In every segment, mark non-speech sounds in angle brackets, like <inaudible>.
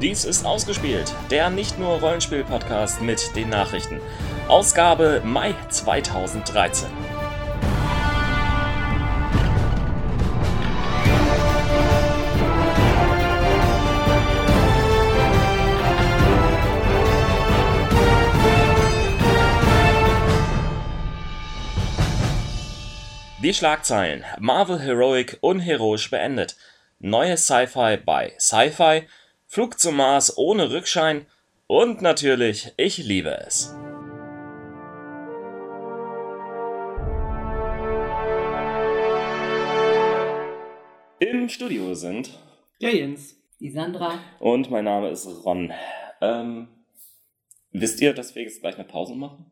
Dies ist ausgespielt, der nicht nur Rollenspiel-Podcast mit den Nachrichten. Ausgabe Mai 2013. Die Schlagzeilen. Marvel Heroic unheroisch beendet. Neues Sci-Fi bei Sci-Fi. Flug zum Mars ohne Rückschein. Und natürlich, ich liebe es. Im Studio sind Der Jens. Die Sandra. und mein Name ist Ron. Ähm, wisst ihr, dass wir jetzt gleich eine Pause machen?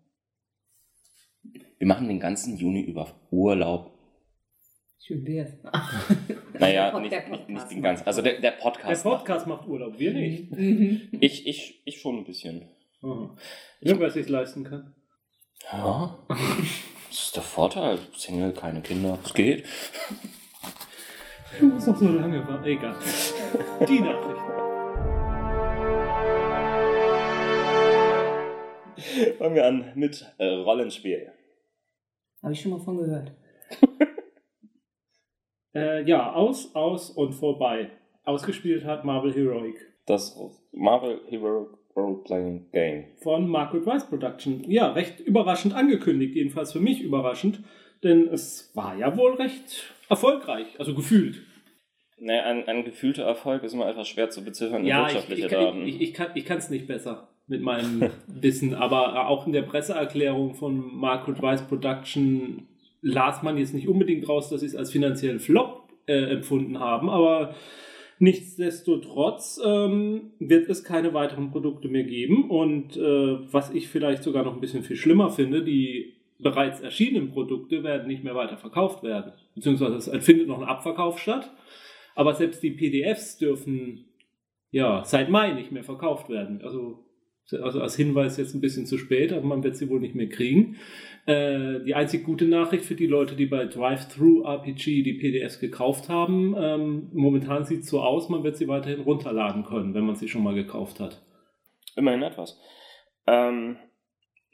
Wir machen den ganzen Juni über Urlaub. Schön wär's. <laughs> Naja, Der nicht, Podcast nicht, nicht den macht. ganzen. Also der, der Der Podcast. Podcast macht Urlaub, wir nicht. Mhm. Ich, ich, ich schon ein bisschen. Aha. Ja, wer sich leisten kann. Ja. <laughs> Das ist der Vorteil. Single, keine Kinder. Es geht. Du musst noch so lange warten. Egal. Die Nachrichten. Fangen wir an mit äh, Rollenspiel. Habe ich schon mal von gehört. <laughs> Äh, ja, aus, aus und vorbei. Ausgespielt hat Marvel Heroic Das Marvel Hero Role-Playing Game. von Margaret Weiss Production. Ja, recht überraschend angekündigt, jedenfalls für mich überraschend, denn es war ja wohl recht erfolgreich, also gefühlt. Ne, ein, ein gefühlter Erfolg ist immer etwas schwer zu beziffern in Ja, ich, wirtschaftliche ich, Daten. ich, ich, kann es nicht besser mit meinem <laughs> Wissen, aber auch in der Presseerklärung von Margaret Weiss Production las man jetzt nicht unbedingt raus, dass sie es als finanziellen Flop äh, empfunden haben, aber nichtsdestotrotz ähm, wird es keine weiteren Produkte mehr geben. Und äh, was ich vielleicht sogar noch ein bisschen viel schlimmer finde, die bereits erschienenen Produkte werden nicht mehr weiter verkauft werden, beziehungsweise es findet noch ein Abverkauf statt, aber selbst die PDFs dürfen ja, seit Mai nicht mehr verkauft werden. Also, also als Hinweis jetzt ein bisschen zu spät, aber man wird sie wohl nicht mehr kriegen. Äh, die einzig gute Nachricht für die Leute, die bei Drive-Thru-RPG die PDFs gekauft haben, ähm, momentan sieht es so aus, man wird sie weiterhin runterladen können, wenn man sie schon mal gekauft hat. Immerhin etwas. Ähm,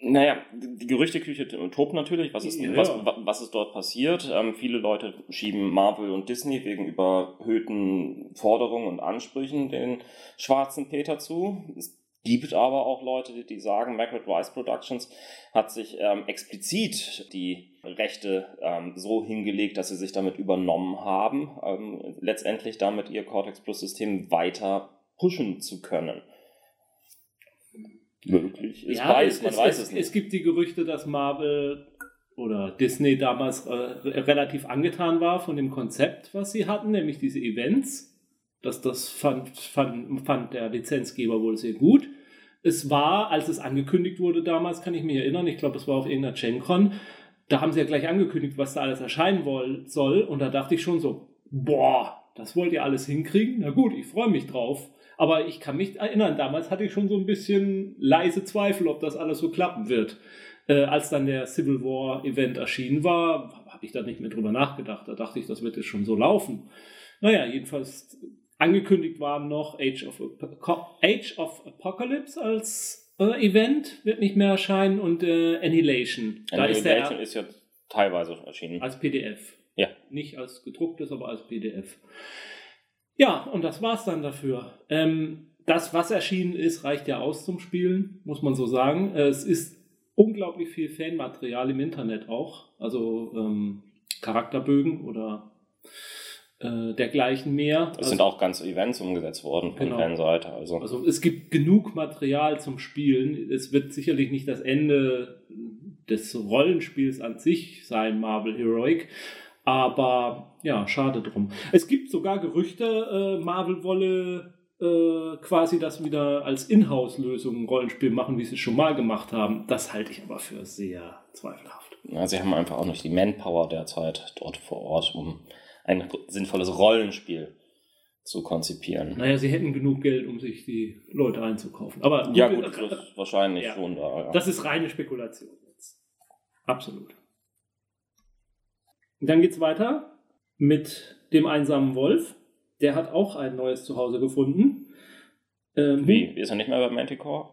naja, die Gerüchteküche tobt natürlich. Was ist, Ja. was, wa- was ist dort passiert? Ähm, viele Leute schieben Marvel und Disney wegen überhöhten Forderungen und Ansprüchen den schwarzen Peter zu. Es gibt aber auch Leute, die, sagen, Margaret Weiss Productions hat sich ähm, explizit die Rechte ähm, so hingelegt, dass sie sich damit übernommen haben, ähm, letztendlich damit ihr Cortex Plus System weiter pushen zu können. Möglich ist beides, man weiß es, nicht. Es gibt die Gerüchte, dass Marvel oder Disney damals äh, relativ angetan war von dem Konzept, was sie hatten, nämlich diese Events. Das, das fand, fand, fand der Lizenzgeber wohl sehr gut. Es war, als es angekündigt wurde damals, kann ich mich erinnern, ich glaube, es war auf irgendeiner GenCon, da haben sie ja gleich angekündigt, was da alles erscheinen soll. Und da dachte ich schon so, boah, das wollt ihr alles hinkriegen? Na gut, ich freue mich drauf. Aber ich kann mich erinnern, damals hatte ich schon so ein bisschen leise Zweifel, ob das alles so klappen wird. Äh, als dann der Civil War Event erschienen war, habe ich da nicht mehr drüber nachgedacht. Da dachte ich, das wird jetzt schon so laufen. Naja, jedenfalls angekündigt waren noch Age of, Apo- Age of Apocalypse als äh, Event, wird nicht mehr erscheinen und äh, Annihilation. Da ist der Annihilation ist ja teilweise erschienen. als PDF. Ja. Nicht als gedrucktes, aber als PDF. Ja, und das war's dann dafür. Ähm, das, was erschienen ist, reicht ja aus zum Spielen, muss man so sagen. Es ist unglaublich viel Fanmaterial im Internet auch. Also ähm, Charakterbögen oder äh, dergleichen mehr. Es sind auch ganze Events umgesetzt worden von Genau. Fanseite. Also, Also es gibt genug Material zum Spielen. Es wird sicherlich nicht das Ende des Rollenspiels an sich sein, Marvel Heroic. Aber ja, schade drum. Es gibt sogar Gerüchte, äh, Marvel wolle äh, quasi das wieder als Inhouse-Lösung ein Rollenspiel machen, wie sie es schon mal gemacht haben. Das halte ich aber für sehr zweifelhaft. ja, sie haben einfach auch nicht die Manpower derzeit dort vor Ort, um ein sinnvolles Rollenspiel zu konzipieren. Naja, sie hätten genug Geld, um sich die Leute einzukaufen. Aber Ja gut, das ist wahrscheinlich <laughs> Ja. schon da. Ja. Das ist reine Spekulation jetzt. Absolut. Und dann geht's weiter mit dem einsamen Wolf. Der hat auch ein neues Zuhause gefunden. Ähm, Wie? Ist er nicht mehr bei Manticore?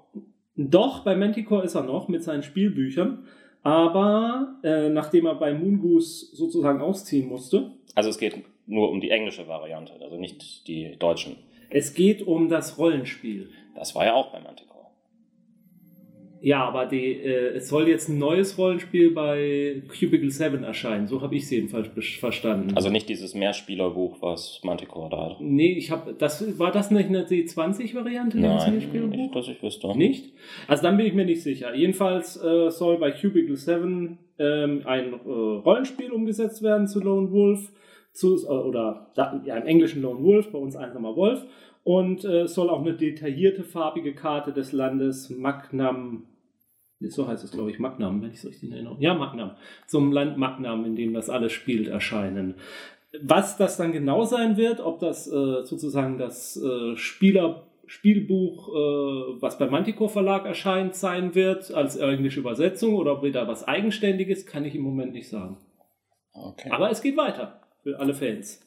Doch, bei Manticore ist er noch mit seinen Spielbüchern. Aber äh, nachdem er bei Moongoose sozusagen ausziehen musste, Also es geht nur um die englische Variante, also nicht die deutschen. es geht um das Rollenspiel. Das war ja auch bei Manticore. Ja, aber die, äh, es soll jetzt ein neues Rollenspiel bei Cubicle 7 erscheinen. So habe ich es jedenfalls verstanden. Also nicht dieses Mehrspielerbuch, was Manticore da hat. nee, ich habe das war das nicht eine D20-Variante? Nein, nicht, dass ich wüsste. Nicht? Also dann bin ich mir nicht sicher. Jedenfalls äh, soll bei Cubicle 7 ähm, ein äh, Rollenspiel umgesetzt werden zu Lone Wolf. Zu, äh, oder ja, im Englischen Lone Wolf, bei uns einsamer Wolf. Und äh, soll auch eine detaillierte farbige Karte des Landes Magnam, so heißt es glaube ich, Magnam, wenn ich es richtig erinnere. Ja, Magnam. Zum Land Magnam, in dem das alles spielt, erscheinen. Was das dann genau sein wird, ob das äh, sozusagen das äh, Spieler Spielbuch, äh, was beim Manticore Verlag erscheint, sein wird, als englische Übersetzung oder ob wieder was Eigenständiges, kann ich im Moment nicht sagen. Okay. Aber es geht weiter für alle Fans.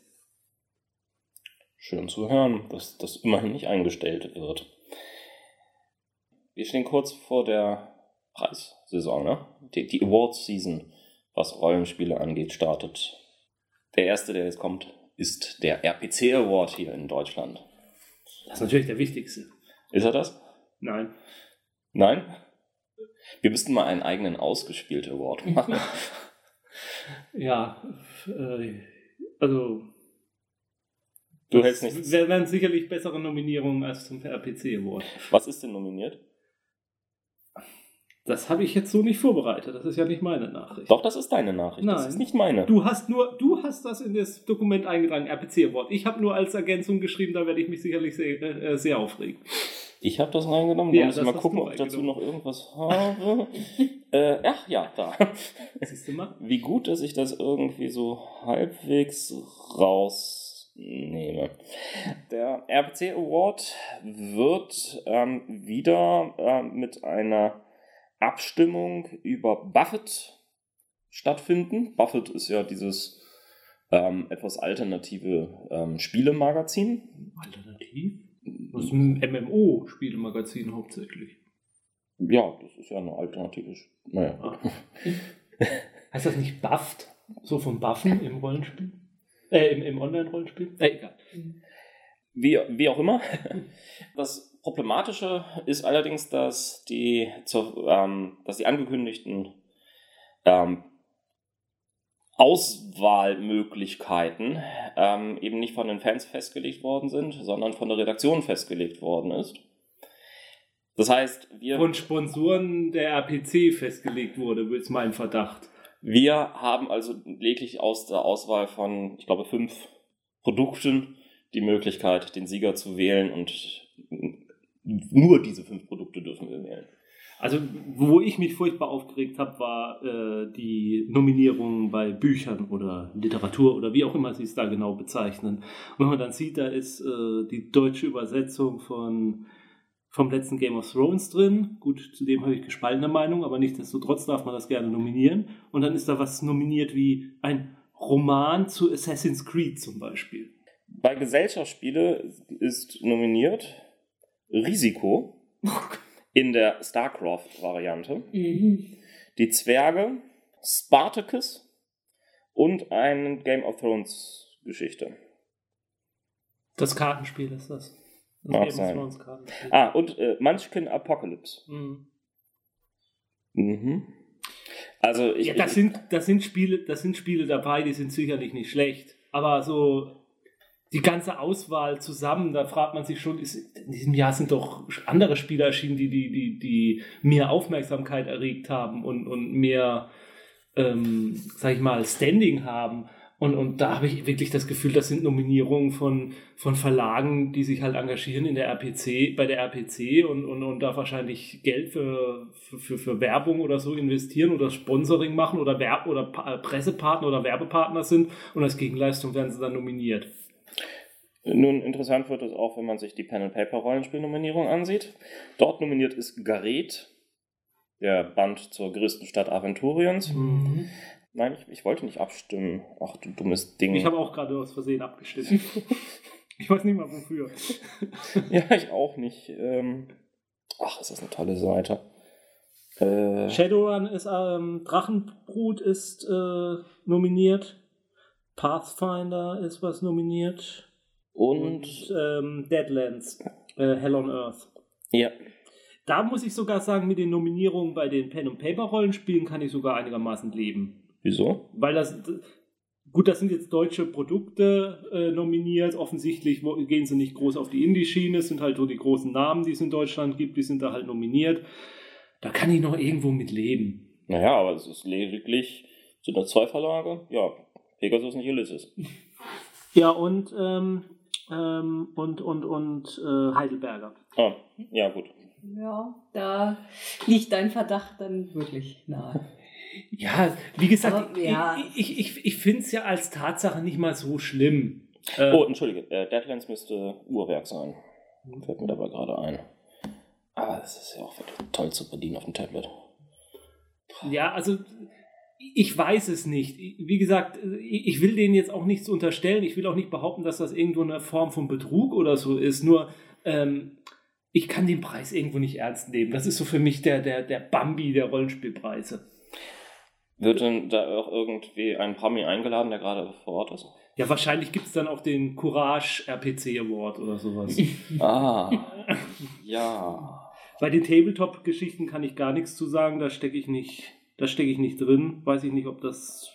Schön zu hören, dass das immerhin nicht eingestellt wird. Wir stehen kurz vor der Preissaison, ne? Die, die Awards-Season, was Rollenspiele angeht, startet. Der erste, der jetzt kommt, ist der RPC Award hier in Deutschland. Das ist natürlich der wichtigste. Ist er das? Nein. Nein? Wir müssten mal einen eigenen ausgespielt Award machen. <laughs> Ja, äh, also Du hältst nichts. es werden sicherlich bessere Nominierungen als zum RPC Award. Was ist denn nominiert? Das habe ich jetzt so nicht vorbereitet. Das ist ja nicht meine Nachricht. Doch, das ist deine Nachricht. Das Nein. ist nicht meine. Du hast nur, du hast das in das Dokument eingetragen, RPC Award. Ich habe nur als Ergänzung geschrieben, da werde ich mich sicherlich sehr, äh, sehr aufregen. Ich habe das reingenommen. Ja, das mal gucken, ob ich dazu noch irgendwas habe. <laughs> äh, ach ja, da. Siehst du mal? Wie gut, dass ich das irgendwie so halbwegs rausnehme. Der RPC Award wird ähm, wieder ähm, mit einer Abstimmung über Buffett stattfinden. Buffett ist ja dieses ähm, etwas alternative ähm, Spielemagazin. Alternativ? Das ist ein MMO-Spielemagazin hauptsächlich. Ja, das ist ja eine alternative. Naja. Ah. Heißt das nicht Bufft? So vom Buffen im Rollenspiel? Äh, im, im Online-Rollenspiel? Äh, egal. Wie, wie auch immer. Das Problematische ist allerdings, dass die, zur, ähm, dass die angekündigten ähm, Auswahlmöglichkeiten ähm, eben nicht von den Fans festgelegt worden sind, sondern von der Redaktion festgelegt worden ist. Das heißt, wir, Von Sponsoren der RPC festgelegt wurde, ist mein Verdacht. wir haben also lediglich aus der Auswahl von, ich glaube, fünf Produkten die Möglichkeit, den Sieger zu wählen und nur diese fünf Produkte dürfen wir wählen. Also, wo ich mich furchtbar aufgeregt habe, war äh, die Nominierung bei Büchern oder Literatur oder wie auch immer sie es da genau bezeichnen. Und wenn man dann sieht, da ist äh, die deutsche Übersetzung von vom letzten Game of Thrones drin. Gut, zu dem habe ich gespaltene Meinung, aber nichtsdestotrotz darf man das gerne nominieren. Und dann ist da was nominiert wie ein Roman zu Assassin's Creed zum Beispiel. Bei Gesellschaftsspiele ist nominiert Risiko <laughs> in der StarCraft-Variante, Mhm. die Zwerge, Spartacus und eine Game of Thrones-Geschichte. Das Kartenspiel ist das. Das Mag Game of sein. Thrones. Ah, und äh, Munchkin Apocalypse. Mhm. Mhm. Also ich, Ja, das sind, das sind Spiele, das sind Spiele dabei, die sind sicherlich nicht schlecht. Aber so die ganze Auswahl zusammen, da fragt man sich schon, ist, in diesem Jahr sind doch andere Spiele erschienen, die, die, die, die mehr Aufmerksamkeit erregt haben und, und mehr, ähm, sag ich mal, Standing haben. Und, und da habe ich wirklich das Gefühl, das sind Nominierungen von, von Verlagen, die sich halt engagieren in der RPC, bei der RPC und, und, und da wahrscheinlich Geld für, für, für, Werbung oder so investieren oder Sponsoring machen oder Werb oder Pa- Pressepartner oder Werbepartner sind und als Gegenleistung werden sie dann nominiert. Nun, interessant wird es auch, wenn man sich die Pen-and-Paper-Rollenspielnominierung ansieht. Dort nominiert ist Gareth, der Band zur größten Stadt Aventuriens. Mhm. Nein, ich, ich wollte nicht abstimmen. Ach, du dummes Ding. Ich habe auch gerade aus Versehen abgestimmt. <laughs> Ich weiß nicht mal wofür. ja, ich auch nicht. Ähm, ach, ist das eine tolle Seite. Äh, Shadowrun ist, ähm, Drachenbrut ist äh, nominiert. Pathfinder ist was nominiert. Und, und ähm, Deadlands, äh, Hell on Earth. Ja. Da muss ich sogar sagen, mit den Nominierungen bei den Pen- und Paper-Rollenspielen kann ich sogar einigermaßen leben. Wieso? Weil das, gut, das sind jetzt deutsche Produkte äh, nominiert. Offensichtlich gehen sie nicht groß auf die Indie-Schiene. Es sind halt so die großen Namen, die es in Deutschland gibt, die sind da halt nominiert. Da kann ich noch irgendwo mit leben. Naja, aber es ist lediglich, sind da zwei Verlage? Ja, Pegasus und Ulysses. Ja, und, ähm, ähm, und, und, und äh, Heidelberger. Ah, ja, gut. Ja, da liegt dein Verdacht dann wirklich nahe. Ja, wie gesagt, Aber, ja. ich, ich, ich, ich finde es ja als Tatsache nicht mal so schlimm. Äh, oh, entschuldige, äh, Deadlands müsste Uhrwerk sein. Fällt mir dabei gerade ein. Aber das ist ja auch toll zu bedienen auf dem Tablet. Ja, also ich weiß es nicht. Wie gesagt, ich will denen jetzt auch nichts unterstellen. Ich will auch nicht behaupten, dass das irgendwo eine Form von Betrug oder so ist. Nur ähm, ich kann den Preis irgendwo nicht ernst nehmen. Das ist so für mich der, der, der Bambi der Rollenspielpreise. Wird denn da auch irgendwie ein Promi eingeladen, der gerade vor Ort ist? Ja, wahrscheinlich gibt es dann auch den Courage RPC Award oder sowas. <laughs> ah, <laughs> ja. Bei den Tabletop-Geschichten kann ich gar nichts zu sagen, da stecke ich nicht, da stecke ich nicht drin. Weiß ich nicht, ob das.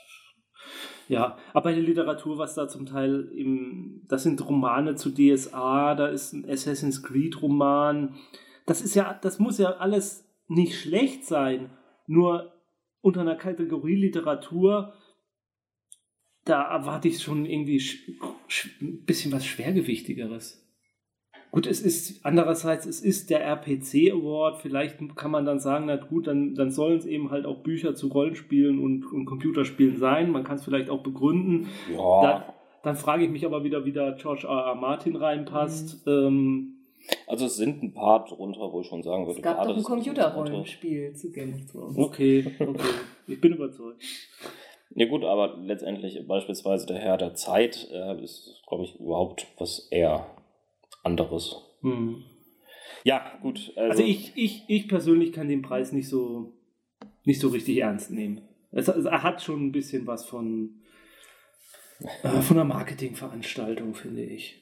Ja, aber der Literatur, was da zum Teil im, das sind Romane zu DSA, da ist ein Assassin's Creed Roman. Das ist ja, das muss ja alles nicht schlecht sein. Nur unter einer Kategorie Literatur, da erwarte ich schon irgendwie ein bisschen was Schwergewichtigeres. Gut, es ist andererseits, es ist der RPC Award. Vielleicht kann man dann sagen, na gut, dann, dann sollen es eben halt auch Bücher zu Rollenspielen und, und Computerspielen sein. Man kann es vielleicht auch begründen. Ja. Dann, dann frage ich mich aber wieder, wie da George R. R. Martin reinpasst. Mhm. Ähm, also es sind ein paar drunter, wo ich schon sagen würde. Es gab doch ein Computerrollenspiel zu Game of Thrones. Okay, okay. <laughs> ich bin überzeugt. Ja gut, aber letztendlich beispielsweise der Herr der Zeit äh, ist, glaube ich, überhaupt was eher anderes. Hm. Ja, gut. Also, also, ich, ich, ich persönlich kann den Preis nicht so, nicht so richtig ernst nehmen. Es, er hat schon ein bisschen was von, äh, von einer Marketingveranstaltung, finde ich.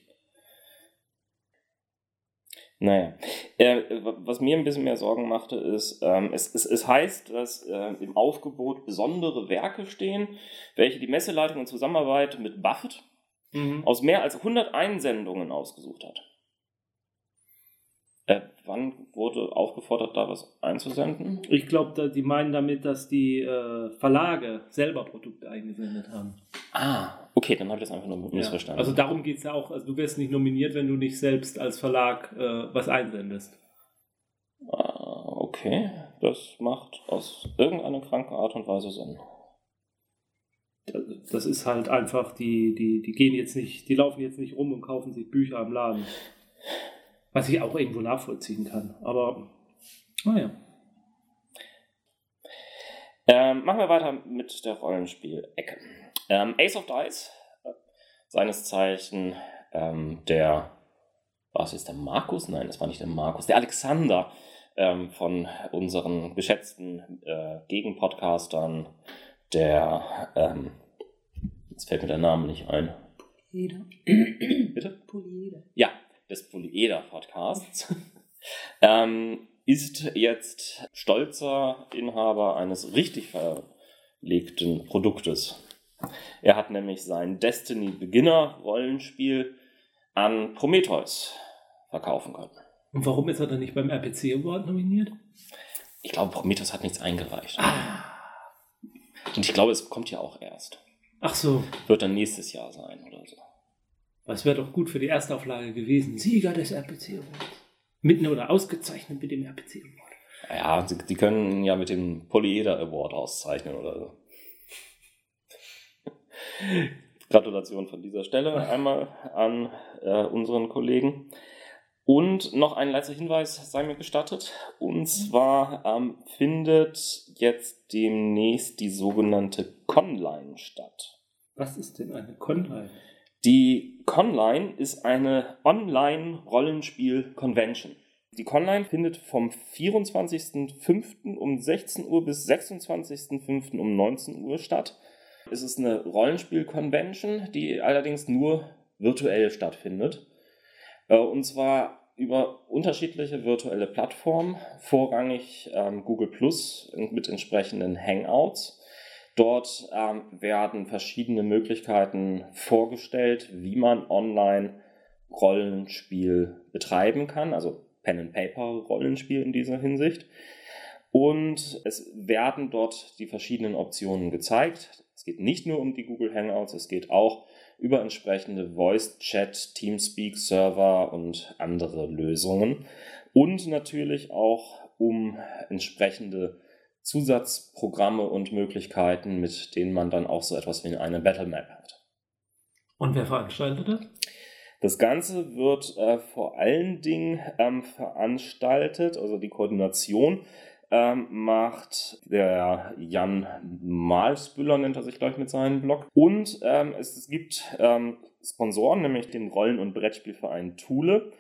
Naja, äh, was mir ein bisschen mehr Sorgen machte, ist, ähm, es, es, es heißt, dass äh, im Aufgebot besondere Werke stehen, welche die Messeleitung in Zusammenarbeit mit Buffett mhm. aus mehr als 100 Einsendungen ausgesucht hat. Äh, wann wurde aufgefordert, da was einzusenden? Ich glaube, die meinen damit, dass die äh, Verlage selber Produkte eingesendet haben. Ah, okay, dann habe ich das einfach nur missverstanden. Ja, also darum geht es ja auch. Also du wirst nicht nominiert, wenn du nicht selbst als Verlag äh, was einsendest. Ah, okay, das macht aus irgendeiner kranken Art und Weise Sinn. Das ist halt einfach, die, die, die gehen jetzt nicht, die laufen jetzt nicht rum und kaufen sich Bücher im Laden. Was ich auch irgendwo nachvollziehen kann. Aber naja. Ähm, machen wir weiter mit der Rollenspiel-Ecke. Ähm, Ace of Dice, äh, seines Zeichen ähm, der, was ist der Markus? Nein, das war nicht der Markus, der Alexander ähm, von unseren geschätzten äh, Gegenpodcastern, der, ähm, jetzt fällt mir der Name nicht ein. Polyeder. <clears throat> Bitte? Polyeder. Ja, des Polyeder-Podcasts, <laughs> ähm, ist jetzt stolzer Inhaber eines richtig verlegten Produktes. Er hat nämlich sein Destiny Beginner Rollenspiel an Prometheus verkaufen können. Und warum ist er dann nicht beim RPC Award nominiert? Ich glaube, Prometheus hat nichts eingereicht. Ah. Und ich glaube, es kommt ja auch erst. Ach so. Wird dann nächstes Jahr sein oder so. Das wäre doch gut für die Erstauflage gewesen. Sieger des RPC Awards. Mitten oder ausgezeichnet mit dem RPC Award. Ja, sie, die können ja mit dem Polyeder Award auszeichnen oder so. <laughs> Gratulation von dieser Stelle einmal an äh, unseren Kollegen. Und noch ein letzter Hinweis sei mir gestattet. Und zwar ähm, findet jetzt demnächst die sogenannte Conline statt. Was ist denn eine Conline? Die Conline ist eine Online-Rollenspiel-Convention. Die Conline findet vom 24.05. um 16 Uhr bis 26.05. um 19 Uhr statt. Es ist eine Rollenspiel-Convention, die allerdings nur virtuell stattfindet. Äh, und zwar über unterschiedliche virtuelle Plattformen, vorrangig ähm, Google Plus mit entsprechenden Hangouts. Dort ähm, werden verschiedene Möglichkeiten vorgestellt, wie man online Rollenspiel betreiben kann, also Pen-and-Paper-Rollenspiel in dieser Hinsicht. Und es werden dort die verschiedenen Optionen gezeigt. Es geht nicht nur um die Google Hangouts, es geht auch über entsprechende Voice-Chat, Teamspeak-Server und andere Lösungen. Und natürlich auch um entsprechende Zusatzprogramme und Möglichkeiten, mit denen man dann auch so etwas wie eine Battle Map hat. Und wer veranstaltet das? Das Ganze wird äh, vor allen Dingen ähm, veranstaltet, also die Koordination ähm, macht der Jan Malsbüller, nennt er sich gleich mit seinem Blog. Und ähm, es, es, gibt ähm, Sponsoren, nämlich den Rollen- und Brettspielverein Thule,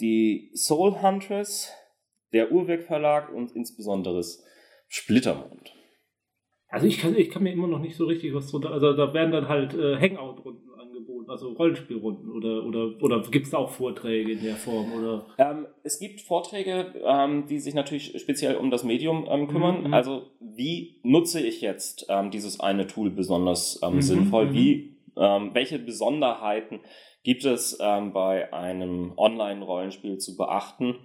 die Soul Huntress, der Urweg Verlag und insbesondere Splittermond. Also ich kann, ich kann mir immer noch nicht so richtig was drunter. Also da werden dann halt äh, Hangout-Runden also Rollenspielrunden oder oder oder gibt es auch Vorträge in der Form oder? Ähm, es gibt Vorträge, ähm, die sich natürlich speziell um das Medium ähm, kümmern. Mhm. Also wie nutze ich jetzt ähm, dieses eine Tool besonders ähm, mhm. sinnvoll? Mhm. Wie ähm, welche Besonderheiten gibt es bei einem Online-Rollenspiel zu beachten?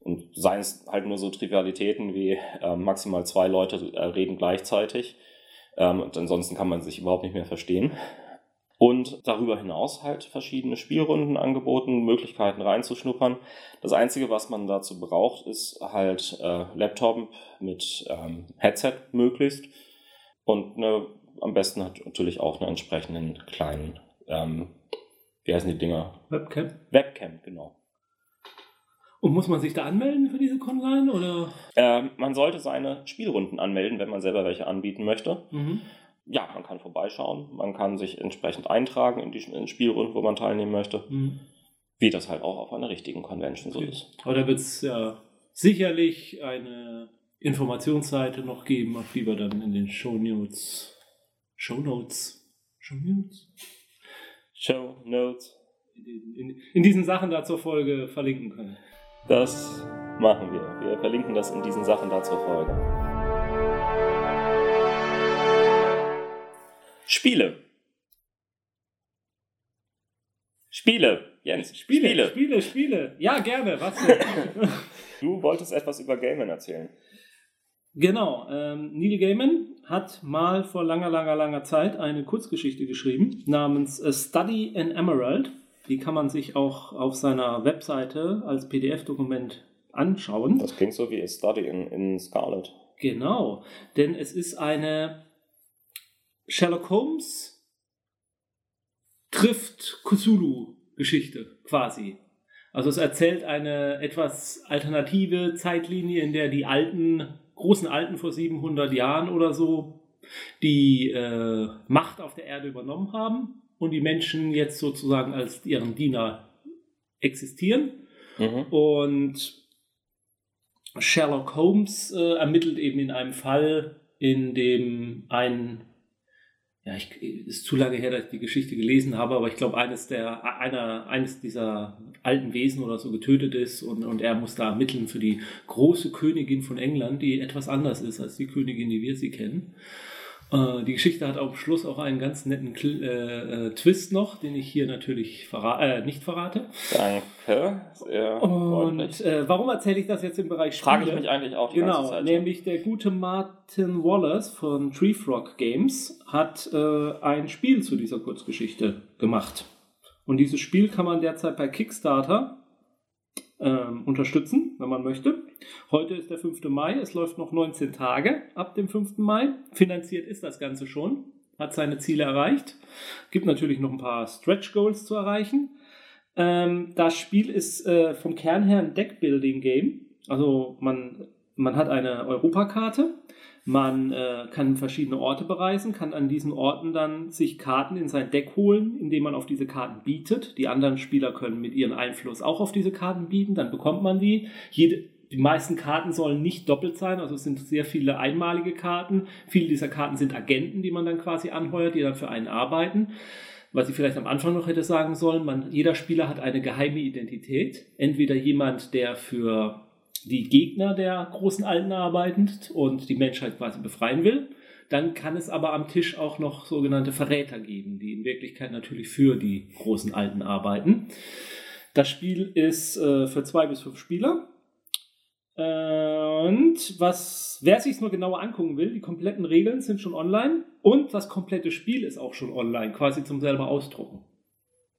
Und seien es halt nur so Trivialitäten wie maximal zwei Leute äh, reden gleichzeitig. und ansonsten kann man sich überhaupt nicht mehr verstehen. Und darüber hinaus halt verschiedene Spielrunden angeboten, Möglichkeiten reinzuschnuppern. Das Einzige, was man dazu braucht, ist halt äh, Laptop mit ähm, Headset möglichst. Und eine, am besten hat natürlich auch einen entsprechenden kleinen, ähm, wie heißen die Dinger? Webcam. Webcam, genau. Und muss man sich da anmelden für diese Conline oder? Ähm, man sollte seine Spielrunden anmelden, wenn man selber welche anbieten möchte. Mhm ja, man kann vorbeischauen, man kann sich entsprechend eintragen in die in Spielrunden, wo man teilnehmen möchte. Mhm. Wie das halt auch auf einer richtigen Convention so ist. Aber da wird es ja sicherlich eine Informationsseite noch geben, auf die wir dann in den Show Notes. Show Notes. Show Notes? Show Notes. In, in, in diesen Sachen da zur Folge verlinken können. Das machen wir. Wir verlinken das in diesen Sachen da zur Folge. Spiele. Spiele, Jens. Spiele, Spiele, Spiele. Spiele. Ja, gerne. Was denn? <laughs> du wolltest etwas über Gaiman erzählen. Genau. Ähm, Neil Gaiman hat mal vor langer, langer, langer Zeit eine Kurzgeschichte geschrieben namens A Study in Emerald. Die kann man sich auch auf seiner Webseite als PDF-Dokument anschauen. Das klingt so wie A Study in, in Scarlet. Genau, denn es ist eine Sherlock Holmes trifft Cthulhu-Geschichte quasi. Also es erzählt eine etwas alternative Zeitlinie, in der die alten, großen Alten vor 700 Jahren oder so die äh, Macht auf der Erde übernommen haben und die Menschen jetzt sozusagen als ihren Diener existieren. Mhm. Und Sherlock Holmes äh, ermittelt eben in einem Fall, in dem ein ja, ich, ist zu lange her, dass ich die Geschichte gelesen habe, aber ich glaube, eines der, einer, eines dieser alten Wesen oder so getötet ist und, und er muss da ermitteln für die große Königin von England, die etwas anders ist als die Königin, die wir sie kennen. Äh, die Geschichte hat am Schluss auch einen ganz netten äh, äh, Twist noch, den ich hier natürlich verra äh, nicht verrate. Danke. Sehr Und äh, warum erzähle ich das jetzt im Bereich Spiele? Frage ich mich eigentlich auch die genau, ganze Zeit. Nämlich der gute Martin Wallace von Treefrog Games hat ein Spiel zu dieser Kurzgeschichte gemacht. Und dieses Spiel kann man derzeit bei Kickstarter ähm, unterstützen, wenn man möchte. Heute ist der 5. Mai, es läuft noch 19 Tage ab dem 5. Mai. Finanziert ist das Ganze schon, hat seine Ziele erreicht. Gibt natürlich noch ein paar Stretch Goals zu erreichen. Ähm, das Spiel ist äh, vom Kern her ein Deckbuilding-Game. Also man, man hat eine Europakarte Man äh, kann verschiedene Orte bereisen, kann an diesen Orten dann sich Karten in sein Deck holen, indem man auf diese Karten bietet. Die anderen Spieler können mit ihrem Einfluss auch auf diese Karten bieten, dann bekommt man die. Jede, die meisten Karten sollen nicht doppelt sein, also es sind sehr viele einmalige Karten. Viele dieser Karten sind Agenten, die man dann quasi anheuert, die dann für einen arbeiten was ich vielleicht am Anfang noch hätte sagen sollen, man, jeder Spieler hat eine geheime Identität. Entweder jemand, der für die Gegner der großen Alten arbeitet und die Menschheit quasi befreien will. Dann kann es aber am Tisch auch noch sogenannte Verräter geben, die in Wirklichkeit natürlich für die großen Alten arbeiten. Das Spiel ist äh, für zwei bis fünf Spieler. Und was, wer sich nur genauer angucken will, die kompletten Regeln sind schon online und das komplette Spiel ist auch schon online, quasi zum selber ausdrucken.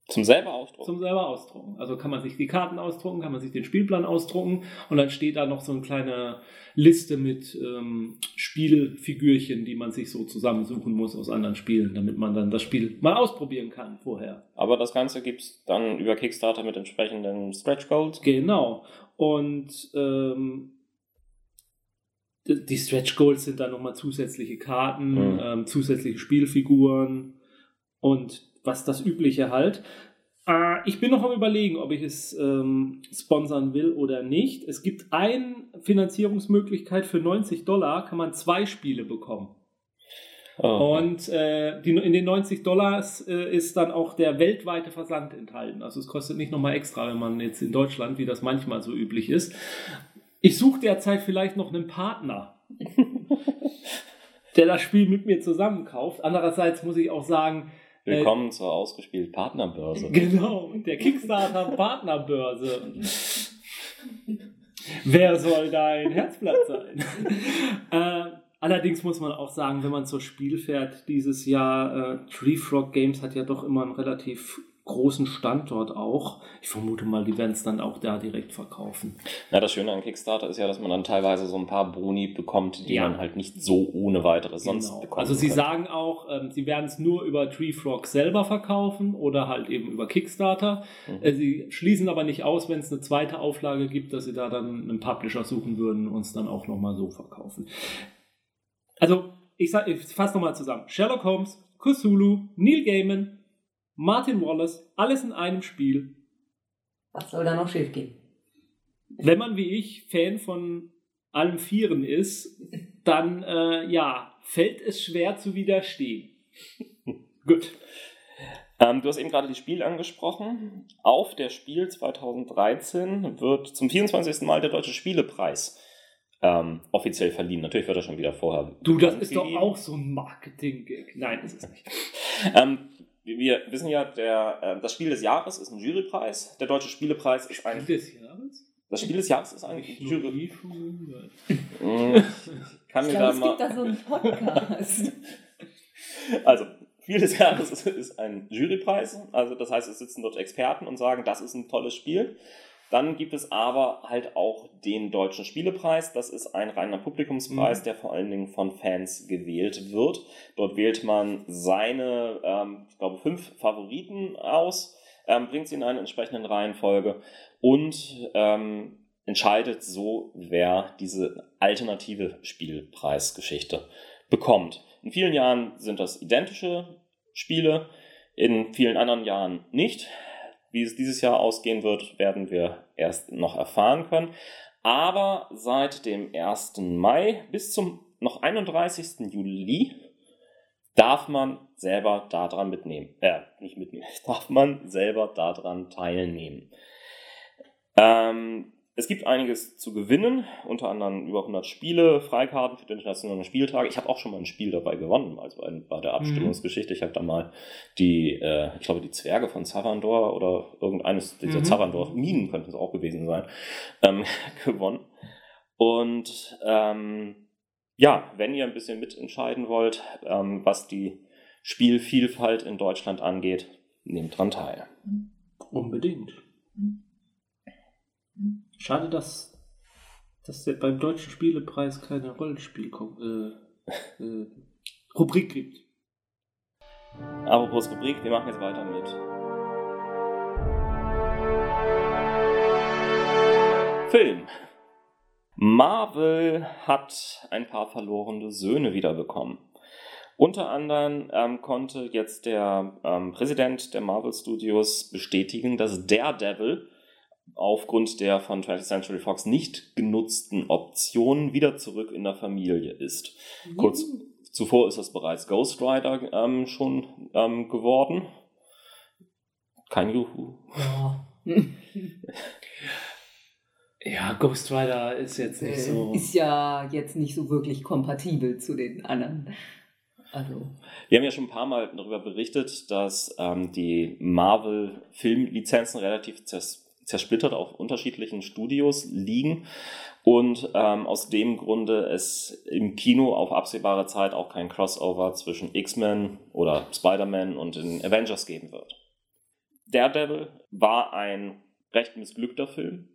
Zum selber ausdrucken? Zum selber ausdrucken. Also kann man sich die Karten ausdrucken, kann man sich den Spielplan ausdrucken und dann steht da noch so eine kleine Liste mit ähm, Spielfigürchen, die man sich so zusammensuchen muss aus anderen Spielen, damit man dann das Spiel mal ausprobieren kann vorher. Aber das Ganze gibt es dann über Kickstarter mit entsprechenden Stretch Goals? Genau. Und ähm, die Stretch Goals sind dann nochmal zusätzliche Karten, mhm. ähm, zusätzliche Spielfiguren und was das Übliche halt. Äh, ich bin noch am Überlegen, ob ich es ähm, sponsern will oder nicht. Es gibt eine Finanzierungsmöglichkeit für 90 Dollar, kann man zwei Spiele bekommen. Oh. Und äh, die, in den 90 Dollars äh, ist dann auch der weltweite Versand enthalten. Also es kostet nicht nochmal extra, wenn man jetzt in Deutschland, wie das manchmal so üblich ist. Ich suche derzeit vielleicht noch einen Partner, <laughs> der das Spiel mit mir zusammenkauft. Andererseits muss ich auch sagen, Willkommen äh, zur ausgespielt Partnerbörse. Genau, der Kickstarter <laughs> Partnerbörse. Wer soll dein Herzblatt sein? <laughs> äh, Allerdings muss man auch sagen, wenn man zur Spiel fährt, dieses Jahr, äh, Tree Frog Games hat ja doch immer einen relativ großen Standort auch. Ich vermute mal, die werden es dann auch da direkt verkaufen. Na, das Schöne an Kickstarter ist ja, dass man dann teilweise so ein paar Boni bekommt, die ja. man halt nicht so ohne weiteres genau. sonst bekommt. Also sie könnte. sagen auch, ähm, sie werden es nur über Tree Frog selber verkaufen oder halt eben über Kickstarter. Mhm. Äh, sie schließen aber nicht aus, wenn es eine zweite Auflage gibt, dass sie da dann einen Publisher suchen würden und es dann auch nochmal so verkaufen. Also, ich, sag, ich fasse nochmal zusammen. Sherlock Holmes, Cthulhu, Neil Gaiman, Martin Wallace, alles in einem Spiel. Was soll da noch schief gehen? Wenn man wie ich Fan von allem Vieren ist, dann äh, ja, fällt es schwer zu widerstehen. <laughs> Gut. Ähm, du hast eben gerade die Spiel angesprochen. Auf der Spiel 2013 wird zum 24. Mal der Deutsche Spielepreis ähm, offiziell verliehen. Natürlich wird er schon wieder vorher. Du, das ist gegeben. doch auch so ein Marketing-Gag. Nein, ist es nicht. <laughs> ähm, wir wissen ja, der, äh, das Spiel des Jahres ist ein Jurypreis. Der Deutsche Spielepreis ist ein. Spiel des Jahres? Das Spiel des Jahres ist ein Jury. Hm, <laughs> kann ich mir da es gibt da so einen Podcast. <laughs> also, Spiel des Jahres ist, <laughs> ist ein Jurypreis. Also, das heißt, es sitzen dort Experten und sagen, das ist ein tolles Spiel. Dann gibt es aber halt auch den Deutschen Spielepreis. Das ist ein reiner Publikumspreis, mhm. der vor allen Dingen von Fans gewählt wird. Dort wählt man seine, ähm, ich glaube, fünf Favoriten aus, ähm, bringt sie in eine entsprechende Reihenfolge und ähm, entscheidet so, wer diese alternative Spielpreisgeschichte bekommt. In vielen Jahren sind das identische Spiele, in vielen anderen Jahren nicht. Wie es dieses Jahr ausgehen wird, werden wir erst noch erfahren können. Aber seit dem 1. Mai bis zum noch 31. Juli darf man selber daran mitnehmen. Äh, nicht mitnehmen, <laughs> darf man selber daran teilnehmen. Ähm, es gibt einiges zu gewinnen, unter anderem über 100 Spiele, Freikarten für den internationalen Spieltag. Ich habe auch schon mal ein Spiel dabei gewonnen, also bei der Abstimmungsgeschichte. Ich habe da mal die, äh, ich glaube, die Zwerge von Zavandor oder irgendeines dieser mhm. Zavandor-Minen könnten es auch gewesen sein, ähm, <laughs> gewonnen. Und ähm, ja, wenn ihr ein bisschen mitentscheiden wollt, ähm, was die Spielvielfalt in Deutschland angeht, nehmt dran teil. Unbedingt. Schade, dass, dass es beim Deutschen Spielepreis keine Rollenspiel-Rubrik äh, <laughs> äh, gibt. Apropos Rubrik, wir machen jetzt weiter mit. Film. Marvel hat ein paar verlorene Söhne wiederbekommen. Unter anderem ähm, konnte jetzt der ähm, Präsident der Marvel Studios bestätigen, dass Daredevil aufgrund der von 20th Century Fox nicht genutzten Optionen wieder zurück in der Familie ist. Kurz zuvor ist das bereits Ghost Rider ähm, schon ähm, geworden. Kein Juhu. Ja. <laughs> Ja, Ghost Rider ist jetzt nicht so. Äh, Ist ja jetzt nicht so wirklich kompatibel zu den anderen. Also, Wir haben ja schon ein paar Mal darüber berichtet, dass ähm, die Marvel-Filmlizenzen relativ zers zersplittert auf unterschiedlichen Studios liegen und ähm, aus dem Grunde es im Kino auf absehbare Zeit auch kein Crossover zwischen X-Men oder Spider-Man und den Avengers geben wird. Daredevil war ein recht missglückter Film.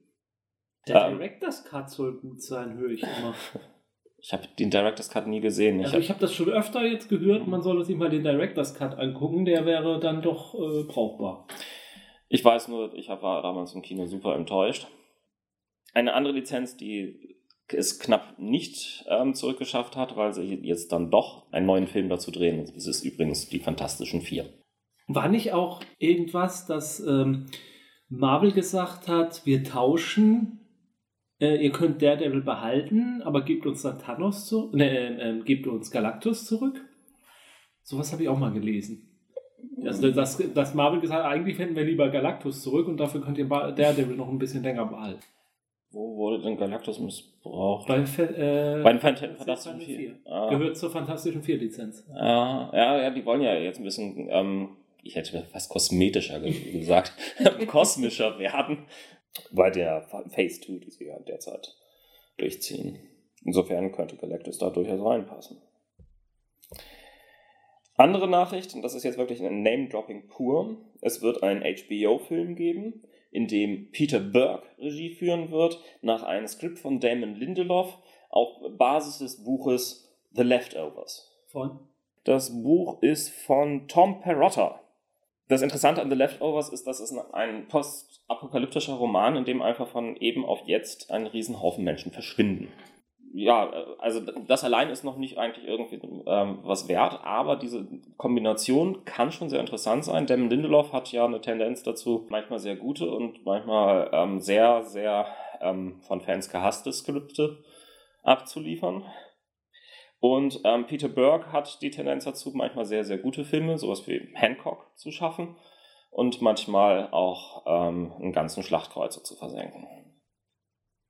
Der Ähm. Director's Cut soll gut sein, höre ich immer. <laughs> Ich habe den Director's Cut nie gesehen. Ich Also ich habe das schon öfter jetzt gehört, man soll sich mal den Director's Cut angucken, der wäre dann doch äh, brauchbar. Ich weiß nur, ich war damals im Kino super enttäuscht. Eine andere Lizenz, die es knapp nicht ähm, zurückgeschafft hat, weil sie jetzt dann doch einen neuen Film dazu drehen. Es ist übrigens die Fantastischen Vier. War nicht auch irgendwas, dass ähm, Marvel gesagt hat, wir tauschen, äh, ihr könnt Daredevil behalten, aber gebt uns dann Thanos zu, ne, äh, äh, gebt uns Galactus zurück? Sowas habe ich auch mal gelesen. Also, dass, dass Marvel gesagt hat, eigentlich hätten wir lieber Galactus zurück und dafür könnt ihr Daredevil noch ein bisschen länger behalten. Wo wurde denn Galactus missbraucht? Bei, äh, Bei den Fant- Fantastischen Fantastischen Vier. Vier. Ah. Gehört zur Fantastischen Vier Lizenz. Ja, ja, ja, die wollen ja jetzt ein bisschen, ähm, ich hätte fast kosmetischer ge- <laughs> gesagt, <laughs> kosmischer werden, bei der Phase 2, die sie ja derzeit durchziehen. Insofern könnte Galactus da durchaus reinpassen. Andere Nachricht, und das ist jetzt wirklich ein Name-Dropping pur. Es wird einen HBO-Film geben, in dem Peter Burke Regie führen wird, nach einem Skript von Damon Lindelof, auf Basis des Buches The Leftovers. Von? Das Buch ist von Tom Perotta. Das Interessante an The Leftovers ist, dass es ein postapokalyptischer Roman, in dem einfach von eben auf jetzt ein Riesenhaufen Menschen verschwinden. Ja, also das allein ist noch nicht eigentlich irgendwie ähm, was wert, aber diese Kombination kann schon sehr interessant sein. Damon Lindelof hat ja eine Tendenz dazu, manchmal sehr gute und manchmal ähm, sehr, sehr ähm, von Fans gehasste Skripte abzuliefern. Und ähm, Peter Burke hat die Tendenz dazu, manchmal sehr, sehr gute Filme, sowas wie Hancock, zu schaffen und manchmal auch ähm, einen ganzen Schlachtkreuzer zu versenken.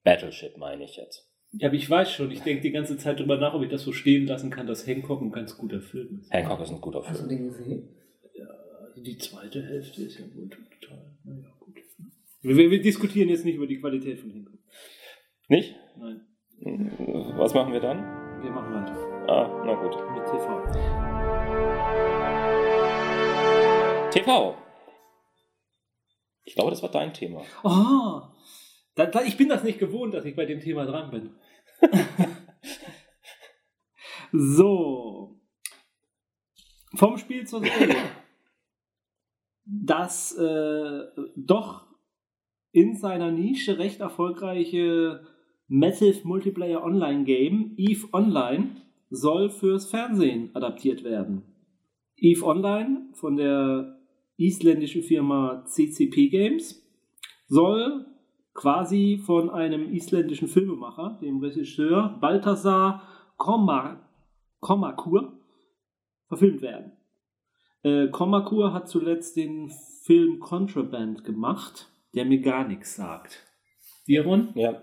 Battleship meine ich jetzt. Ja, aber ich weiß schon, ich denke die ganze Zeit drüber nach, ob ich das so stehen lassen kann, dass Hancock ein ganz guter Film ist. Hancock ist ein guter hast du Film. den gesehen? Also die zweite Hälfte ist ja wohl total. Naja, gut. Wir, wir diskutieren jetzt nicht über die Qualität von Hancock. Nicht? Nein, Was machen wir dann? wir machen weiter Ah, na gut. mit TV. TV. Ich glaube, das war dein Thema. Ah, ich bin das nicht gewohnt, dass ich bei dem Thema dran bin. <laughs> so. Vom Spiel zur Serie. Das äh, doch in seiner Nische recht erfolgreiche Massive Multiplayer Online Game EVE Online soll fürs Fernsehen adaptiert werden. EVE Online von der isländischen Firma CCP Games soll quasi von einem isländischen Filmemacher, dem Regisseur Balthasar Korma- Kormakur, verfilmt werden. Äh, Kormakur hat zuletzt den Film Contraband gemacht, der mir gar nichts sagt. Diron? Ja.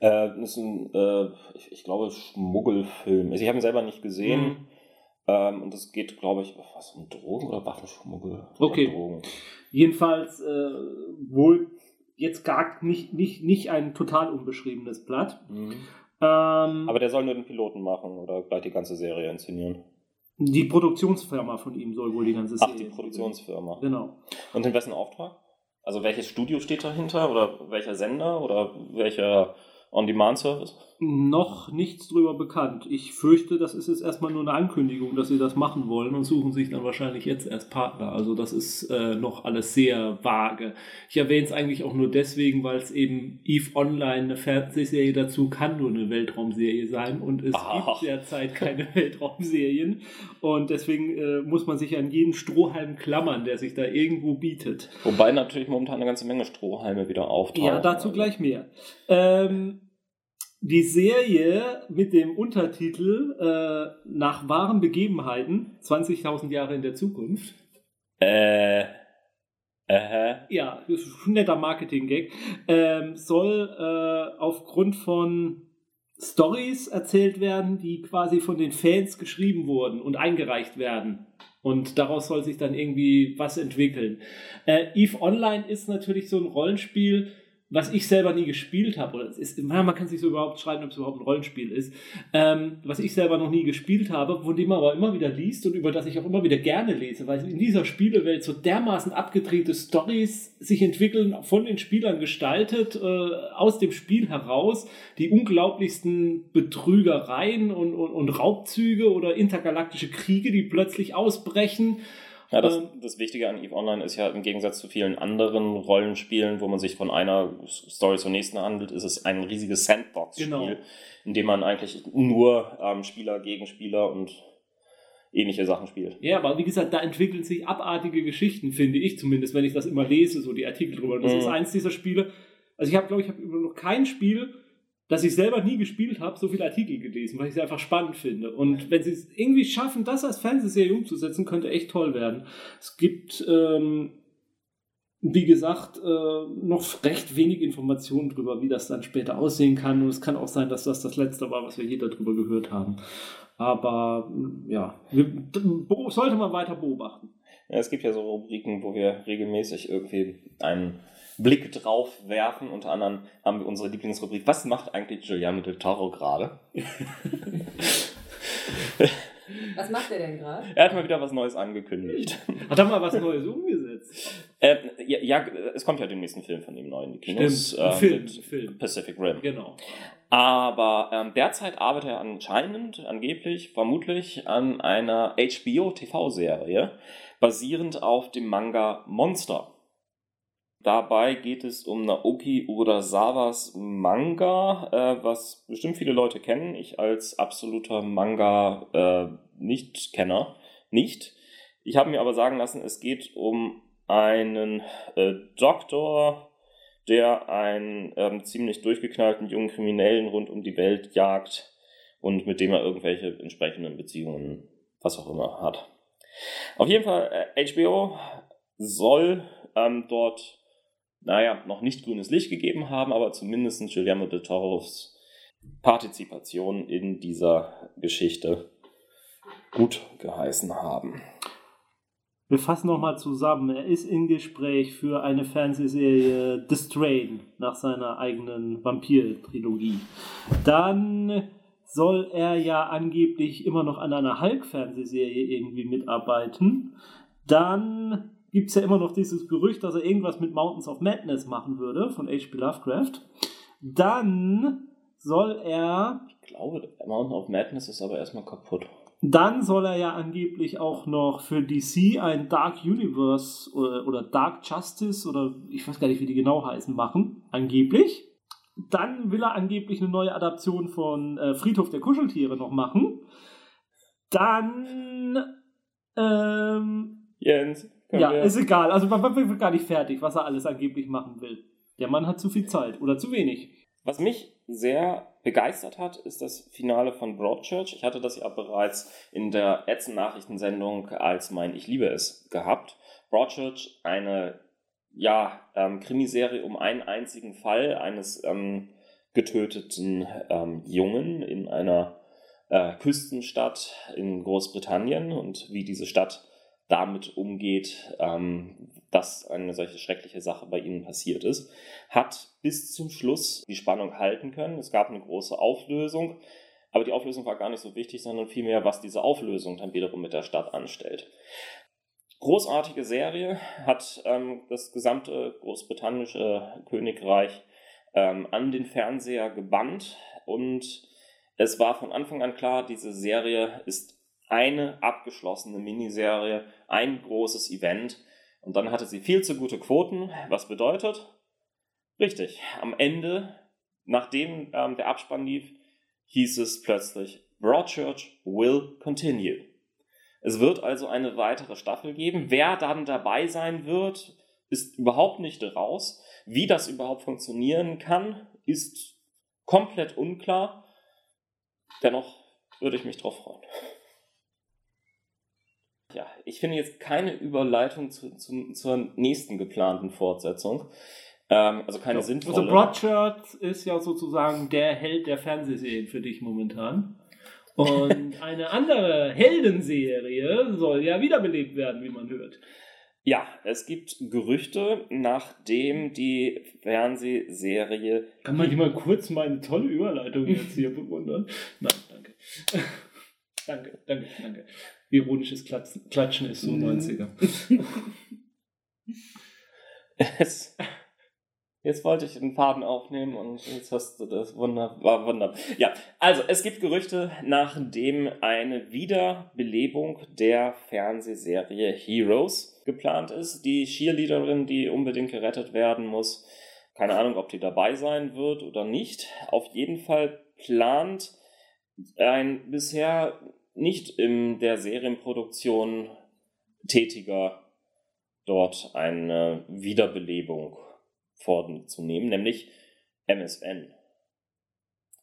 Äh, das ist ein, äh, ich, ich glaube, Schmuggelfilm. Also ich habe ihn selber nicht gesehen. Mhm. Ähm, und es geht, glaube ich, was um Drogen oder Waffenschmuggel? Okay. Drogen. Jedenfalls äh, wohl jetzt gar nicht, nicht, nicht ein total unbeschriebenes Blatt. Mhm. Ähm, Aber der soll nur den Piloten machen oder gleich die ganze Serie inszenieren. die Produktionsfirma von ihm soll wohl die ganze Ach, Serie. die Produktionsfirma. Genau. Und in wessen Auftrag? Also welches Studio steht dahinter oder welcher Sender oder welcher On-Demand-Service? Noch nichts drüber bekannt. Ich fürchte, das ist jetzt erstmal nur eine Ankündigung, dass sie das machen wollen und suchen sich dann wahrscheinlich jetzt erst Partner. Also das ist äh, noch alles sehr vage. Ich erwähne es eigentlich auch nur deswegen, weil es eben EVE Online, eine Fernsehserie dazu, kann nur eine Weltraumserie sein und es Ach. gibt derzeit keine <laughs> Weltraumserien. Und deswegen äh, muss man sich an jeden Strohhalm klammern, der sich da irgendwo bietet. Wobei natürlich momentan eine ganze Menge Strohhalme wieder auftauchen. Ja, dazu gleich mehr. Ähm, die Serie mit dem Untertitel äh, Nach wahren Begebenheiten, 20.000 Jahre in der Zukunft. Äh. Äh. Ja, ist ein netter Marketing-Gag. Ähm, soll äh, aufgrund von Stories erzählt werden, die quasi von den Fans geschrieben wurden und eingereicht werden. Und daraus soll sich dann irgendwie was entwickeln. Äh, Eve Online ist natürlich so ein Rollenspiel, was ich selber nie gespielt habe, oder es ist, man kann sich so überhaupt schreiben, ob es überhaupt ein Rollenspiel ist, ähm, was ich selber noch nie gespielt habe, von dem man aber immer wieder liest und über das ich auch immer wieder gerne lese, weil in dieser Spielewelt so dermaßen abgedrehte Stories sich entwickeln, von den Spielern gestaltet, äh, aus dem Spiel heraus, die unglaublichsten Betrügereien und, und, und Raubzüge oder intergalaktische Kriege, die plötzlich ausbrechen ja, das, ähm, das Wichtige an EVE Online ist ja im Gegensatz zu vielen anderen Rollenspielen, wo man sich von einer Story zur nächsten handelt, ist es ein riesiges Sandbox-Spiel, genau. in dem man eigentlich nur ähm, Spieler gegen Spieler und ähnliche Sachen spielt. Ja, aber wie gesagt, da entwickeln sich abartige Geschichten, finde ich zumindest, wenn ich das immer lese, so die Artikel drüber. Das mhm. ist eins dieser Spiele. Also ich habe, glaube ich, habe noch kein Spiel dass ich selber nie gespielt habe, so viele Artikel gelesen, weil ich sie einfach spannend finde. Und wenn sie es irgendwie schaffen, das als Fernsehserie umzusetzen, könnte echt toll werden. Es gibt, ähm, wie gesagt, äh, noch recht wenig Informationen darüber, wie das dann später aussehen kann. Und es kann auch sein, dass das das letzte war, was wir hier darüber gehört haben. Aber ja, sollte man weiter beobachten. Ja, es gibt ja so Rubriken, wo wir regelmäßig irgendwie einen Blick drauf werfen. Unter anderem haben wir unsere Lieblingsrubrik. Was macht eigentlich Giuliano del Toro gerade? <laughs> Was macht er denn gerade? Er hat mal wieder was Neues angekündigt. <laughs> Hat er mal was Neues umgesetzt? Äh, ja, ja, es kommt ja den nächsten Film von dem neuen Kinos. Stimmt, äh, Film, Film. Pacific Rim. Genau. Aber ähm, derzeit arbeitet er anscheinend, angeblich, vermutlich an einer HBO-TV-Serie, basierend auf dem Manga Monster. Dabei geht es um Naoki Urasawas Manga, äh, was bestimmt viele Leute kennen. Ich als absoluter Manga-Nicht-Kenner äh, nicht. Ich habe mir aber sagen lassen, es geht um einen äh, Doktor, der einen ähm, ziemlich durchgeknallten jungen Kriminellen rund um die Welt jagt und mit dem er irgendwelche entsprechenden Beziehungen, was auch immer, hat. Auf jeden Fall, äh, HBO soll ähm, dort naja, noch nicht grünes Licht gegeben haben, aber zumindest Guillermo de Toros Partizipation in dieser Geschichte gut geheißen haben. Wir fassen nochmal zusammen. Er ist in Gespräch für eine Fernsehserie The Strain nach seiner eigenen Vampir-Trilogie. Dann soll er ja angeblich immer noch an einer Hulk-Fernsehserie irgendwie mitarbeiten. Dann gibt es ja immer noch dieses Gerücht, dass er irgendwas mit Mountains of Madness machen würde von H.P. Lovecraft. Dann soll er. Ich glaube, Mountain of Madness ist aber erstmal kaputt. Dann soll er ja angeblich auch noch für DC ein Dark Universe oder, oder Dark Justice oder ich weiß gar nicht, wie die genau heißen, machen. Angeblich. Dann will er angeblich eine neue Adaption von äh, Friedhof der Kuscheltiere noch machen. Dann. Ähm, Jens, ja, ist egal. Also man wird gar nicht fertig, was er alles angeblich machen will. Der Mann hat zu viel Zeit oder zu wenig. Was mich sehr begeistert hat, ist das Finale von Broadchurch. Ich hatte das ja bereits in der Ätzen-Nachrichtensendung als mein Ich liebe es gehabt. Broadchurch, eine ja, ähm, Krimiserie um einen einzigen Fall eines ähm, getöteten ähm, Jungen in einer äh, Küstenstadt in Großbritannien und wie diese Stadt damit umgeht, ähm, dass eine solche schreckliche Sache bei ihnen passiert ist, hat bis zum Schluss die Spannung halten können. Es gab eine große Auflösung, aber die Auflösung war gar nicht so wichtig, sondern vielmehr, was diese Auflösung dann wiederum mit der Stadt anstellt. Großartige Serie, hat ähm, das gesamte großbritannische Königreich ähm, an den Fernseher gebannt und es war von Anfang an klar, diese Serie ist eine abgeschlossene Miniserie, ein großes Event. Und dann hatte sie viel zu gute Quoten, was bedeutet, richtig, am Ende, nachdem ähm, der Abspann lief, hieß es plötzlich, Broadchurch will continue. Es wird also eine weitere Staffel geben. Wer dann dabei sein wird, ist überhaupt nicht raus. Wie das überhaupt funktionieren kann, ist komplett unklar. Dennoch würde ich mich drauf freuen. Ja, ich finde jetzt keine Überleitung zu, zu, zur nächsten geplanten Fortsetzung. Ähm, also keine so, sinnvolle. Also Broadchurch ist ja sozusagen der Held der Fernsehserien für dich momentan. Und eine andere Heldenserie soll ja wiederbelebt werden, wie man hört. Ja, es gibt Gerüchte, nachdem die Fernsehserie. Kann man mal kurz meine tolle Überleitung jetzt hier bewundern? <laughs> Nein, danke. <laughs> danke, danke, danke. Ironisches Klatschen, Klatschen ist so 90er. <laughs> es, Jetzt wollte ich den Faden aufnehmen und jetzt hast du das wunderbar, wunderbar. Ja, also es gibt Gerüchte, nachdem eine Wiederbelebung der Fernsehserie Heroes geplant ist. Die Cheerleaderin, die unbedingt gerettet werden muss, keine Ahnung, ob die dabei sein wird oder nicht. Auf jeden Fall plant ein bisher nicht in der Serienproduktion tätiger dort eine Wiederbelebung vorzunehmen, nämlich MSN.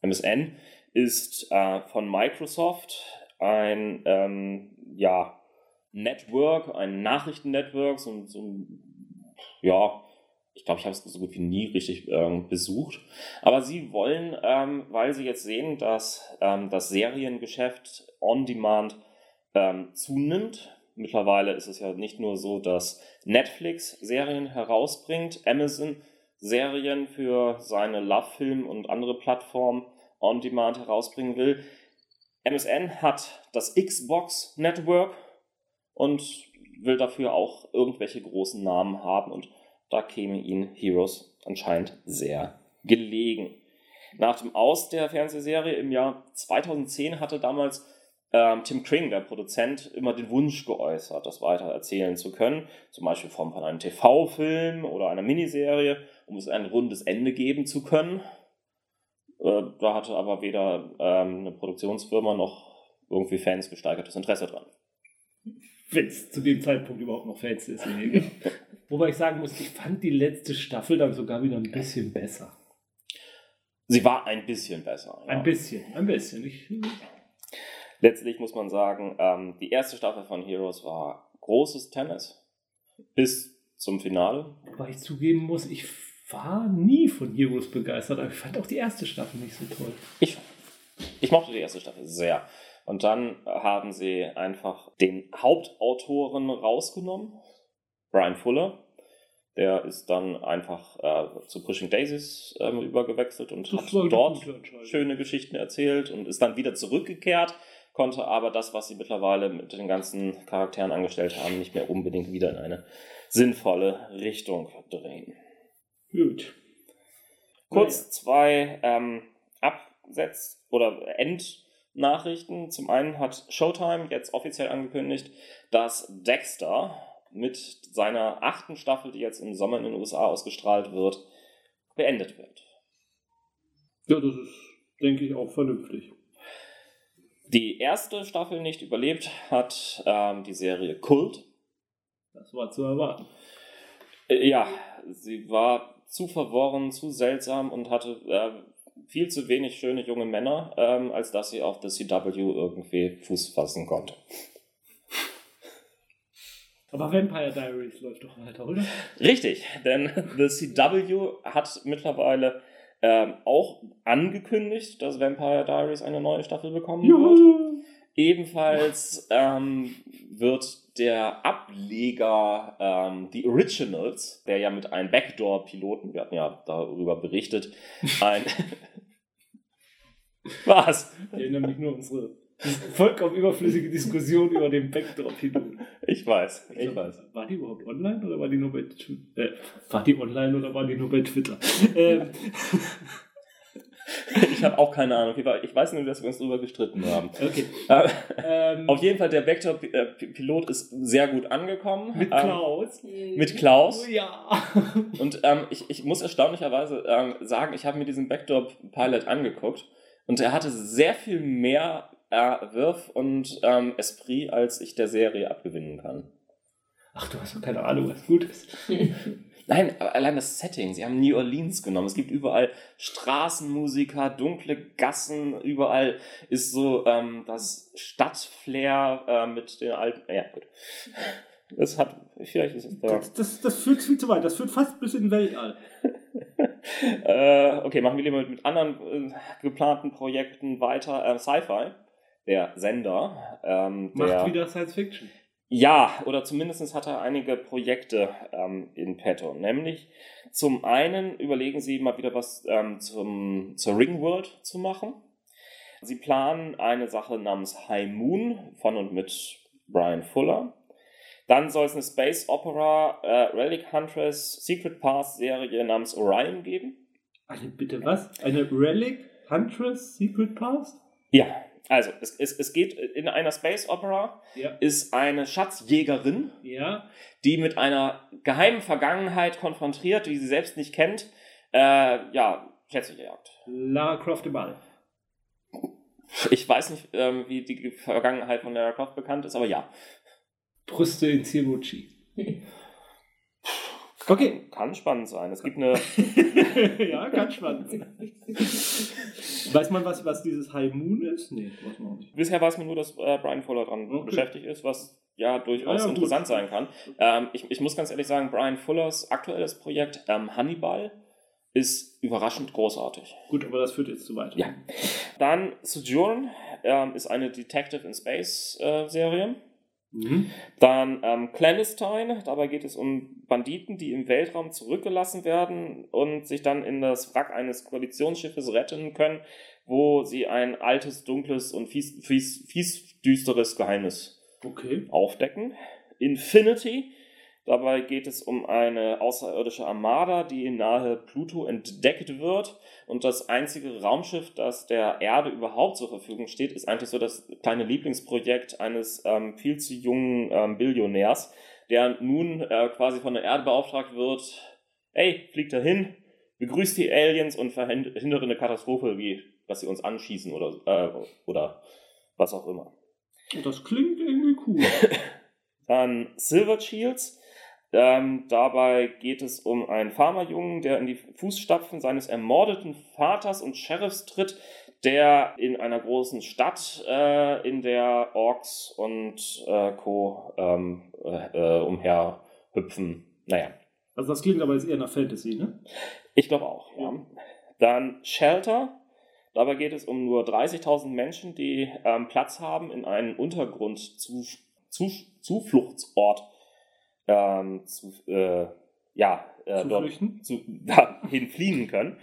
MSN ist äh, von Microsoft ein ähm, ja, Network, ein Nachrichtennetwork, so, so ja, ich glaube, ich habe es so gut wie nie richtig ähm, besucht. Aber sie wollen, ähm, weil sie jetzt sehen, dass ähm, das Seriengeschäft on Demand ähm, zunimmt, Mittlerweile ist es ja nicht nur so, dass Netflix Serien herausbringt, Amazon Serien für seine Love-Film und andere Plattformen on Demand herausbringen will. MSN hat das Xbox Network und will dafür auch irgendwelche großen Namen haben und da käme ihnen Heroes anscheinend sehr gelegen. Nach dem Aus der Fernsehserie im Jahr 2010 hatte damals ähm, Tim Kring, der Produzent, immer den Wunsch geäußert, das weiter erzählen zu können, zum Beispiel in Form von einem TV-Film oder einer Miniserie, um es ein rundes Ende geben zu können. Äh, da hatte aber weder ähm, eine Produktionsfirma noch irgendwie Fans gesteigertes Interesse dran. Wenn es zu dem Zeitpunkt überhaupt noch Fans ist. <laughs> Wobei ich sagen muss, ich fand die letzte Staffel dann sogar wieder ein bisschen besser. Sie war ein bisschen besser. Ja. Ein bisschen, ein bisschen. Ich, letztlich muss man sagen, ähm, die erste Staffel von Heroes war großes Tennis bis zum Finale. Wobei ich zugeben muss, ich war nie von Heroes begeistert, aber ich fand auch die erste Staffel nicht so toll. Ich, ich mochte die erste Staffel sehr. Und dann haben sie einfach den Hauptautoren rausgenommen, Brian Fuller. Der ist dann einfach äh, zu Pushing Daisies äh, übergewechselt und das hat dort schöne Geschichten erzählt und ist dann wieder zurückgekehrt konnte aber das, was sie mittlerweile mit den ganzen Charakteren angestellt haben, nicht mehr unbedingt wieder in eine sinnvolle Richtung drehen. Gut. Kurz zwei ähm, Absetz- oder Endnachrichten. Zum einen hat Showtime jetzt offiziell angekündigt, dass Dexter mit seiner achten Staffel, die jetzt im Sommer in den USA ausgestrahlt wird, beendet wird. Ja, das ist, denke ich, auch vernünftig. Die erste Staffel nicht überlebt hat ähm, die Serie Kult. Das war zu erwarten. Äh, ja, sie war zu verworren, zu seltsam und hatte äh, viel zu wenig schöne junge Männer, ähm, als dass sie auf der CW irgendwie Fuß fassen konnte. Aber Vampire Diaries läuft doch weiter, oder? Richtig, denn <laughs> The CW hat mittlerweile ähm, auch angekündigt, dass Vampire Diaries eine neue Staffel bekommen Juhu. wird. Ebenfalls ähm, wird der Ableger ähm, The Originals, der ja mit einem Backdoor-Piloten, wir hatten ja darüber berichtet, ein. <laughs> <laughs> Was? Ich erinnere mich nur unsere Vollkommen überflüssige Diskussion über den Backdrop-Pilot. Ich weiß, ich weiß. War die überhaupt online oder war die nur bei Twitter? Äh, war die online oder war die nur bei Twitter? ähm, Ich habe auch keine Ahnung. Ich weiß nur, dass wir uns darüber gestritten haben. okay. Äh, Ähm, Auf jeden Fall, der Vector-Pilot ist sehr gut angekommen. mit Ähm, Klaus. mit Klaus. Oh ja. Und ähm, ich, ich muss erstaunlicherweise sagen, ich habe mir diesen Backdoor-Pilot angeguckt und er hatte sehr viel mehr äh, Wirf und ähm, Esprit, als ich der Serie abgewinnen kann. Ach, du hast doch keine Ahnung, was gut ist. <laughs> Nein, aber allein das Setting. Sie haben New Orleans genommen. Es gibt überall Straßenmusiker, dunkle Gassen. Überall ist so ähm, das Stadtflair äh, mit den alten. Ja, gut. Das hat. Vielleicht ist es da. Das, das, das führt viel zu weit. Das führt fast bis in den Weltall. <laughs> äh, okay, machen wir lieber mit, mit anderen äh, geplanten Projekten weiter. Äh, Sci-Fi, der Sender, ähm, Macht der. wieder Science Fiction. Ja, oder zumindest hat er einige Projekte ähm, in petto. Nämlich zum einen überlegen sie mal wieder was ähm, zum, zur Ringworld zu machen. Sie planen eine Sache namens High Moon von und mit Brian Fuller. Dann soll es eine Space Opera äh, Relic Huntress Secret Path Serie namens Orion geben. Eine, bitte was? Eine Relic Huntress Secret Past? Ja, also es, es, es geht in einer Space Opera Ja. ist eine Schatzjägerin, Ja. die mit einer geheimen Vergangenheit konfrontiert, die sie selbst nicht kennt, äh, ja, Schätze jagt. Lara Croft im All. Ich weiß nicht, ähm, wie die Vergangenheit von Lara Croft bekannt ist, aber ja. Brüste in Zero <laughs> G. Okay. Kann spannend sein. Es gibt eine. <laughs> ja, ganz spannend. Weiß man, was, was dieses High Moon ist? Nee, weiß man auch nicht. Bisher weiß man nur, dass äh, Brian Fuller dran Okay. beschäftigt ist, was ja durchaus Ja, ja, interessant sein kann. Ähm, ich, ich muss ganz ehrlich sagen, Brian Fullers aktuelles Projekt ähm, Hannibal ist überraschend großartig. Gut, aber das führt jetzt zu weit. Ja. Dann Sojourn ähm, ist eine Detective in Space äh, Serie. Mhm. Dann ähm, Clandestine, dabei geht es um Banditen, die im Weltraum zurückgelassen werden und sich dann in das Wrack eines Koalitionsschiffes retten können, wo sie ein altes, dunkles und fies, fies, fies düsteres Geheimnis Okay. aufdecken. Infinity, dabei geht es um eine außerirdische Armada, die nahe Pluto entdeckt wird. Und das einzige Raumschiff, das der Erde überhaupt zur Verfügung steht, ist eigentlich so das kleine Lieblingsprojekt eines ähm, viel zu jungen ähm, Billionärs, der nun äh, quasi von der Erde beauftragt wird, ey, fliegt dahin, begrüßt die Aliens und verhindere eine Katastrophe, wie dass sie uns anschießen oder, äh, oder was auch immer. Das klingt irgendwie cool. <laughs> Dann Silver Shields. Ähm, dabei geht es um einen Farmerjungen, der in die Fußstapfen seines ermordeten Vaters und Sheriffs tritt, der in einer großen Stadt, äh, in der Orks und äh, Co. Ähm, äh, äh, umherhüpfen. Naja, Also das klingt aber jetzt eher nach Fantasy, ne? ich glaube auch. Ja. Dann Shelter. Dabei geht es um nur 30.000 Menschen, die ähm, Platz haben in einem Untergrund-Zufluchtsort ähm, zu, äh, ja, äh, Zu dort zu, <laughs> dahin fliehen können.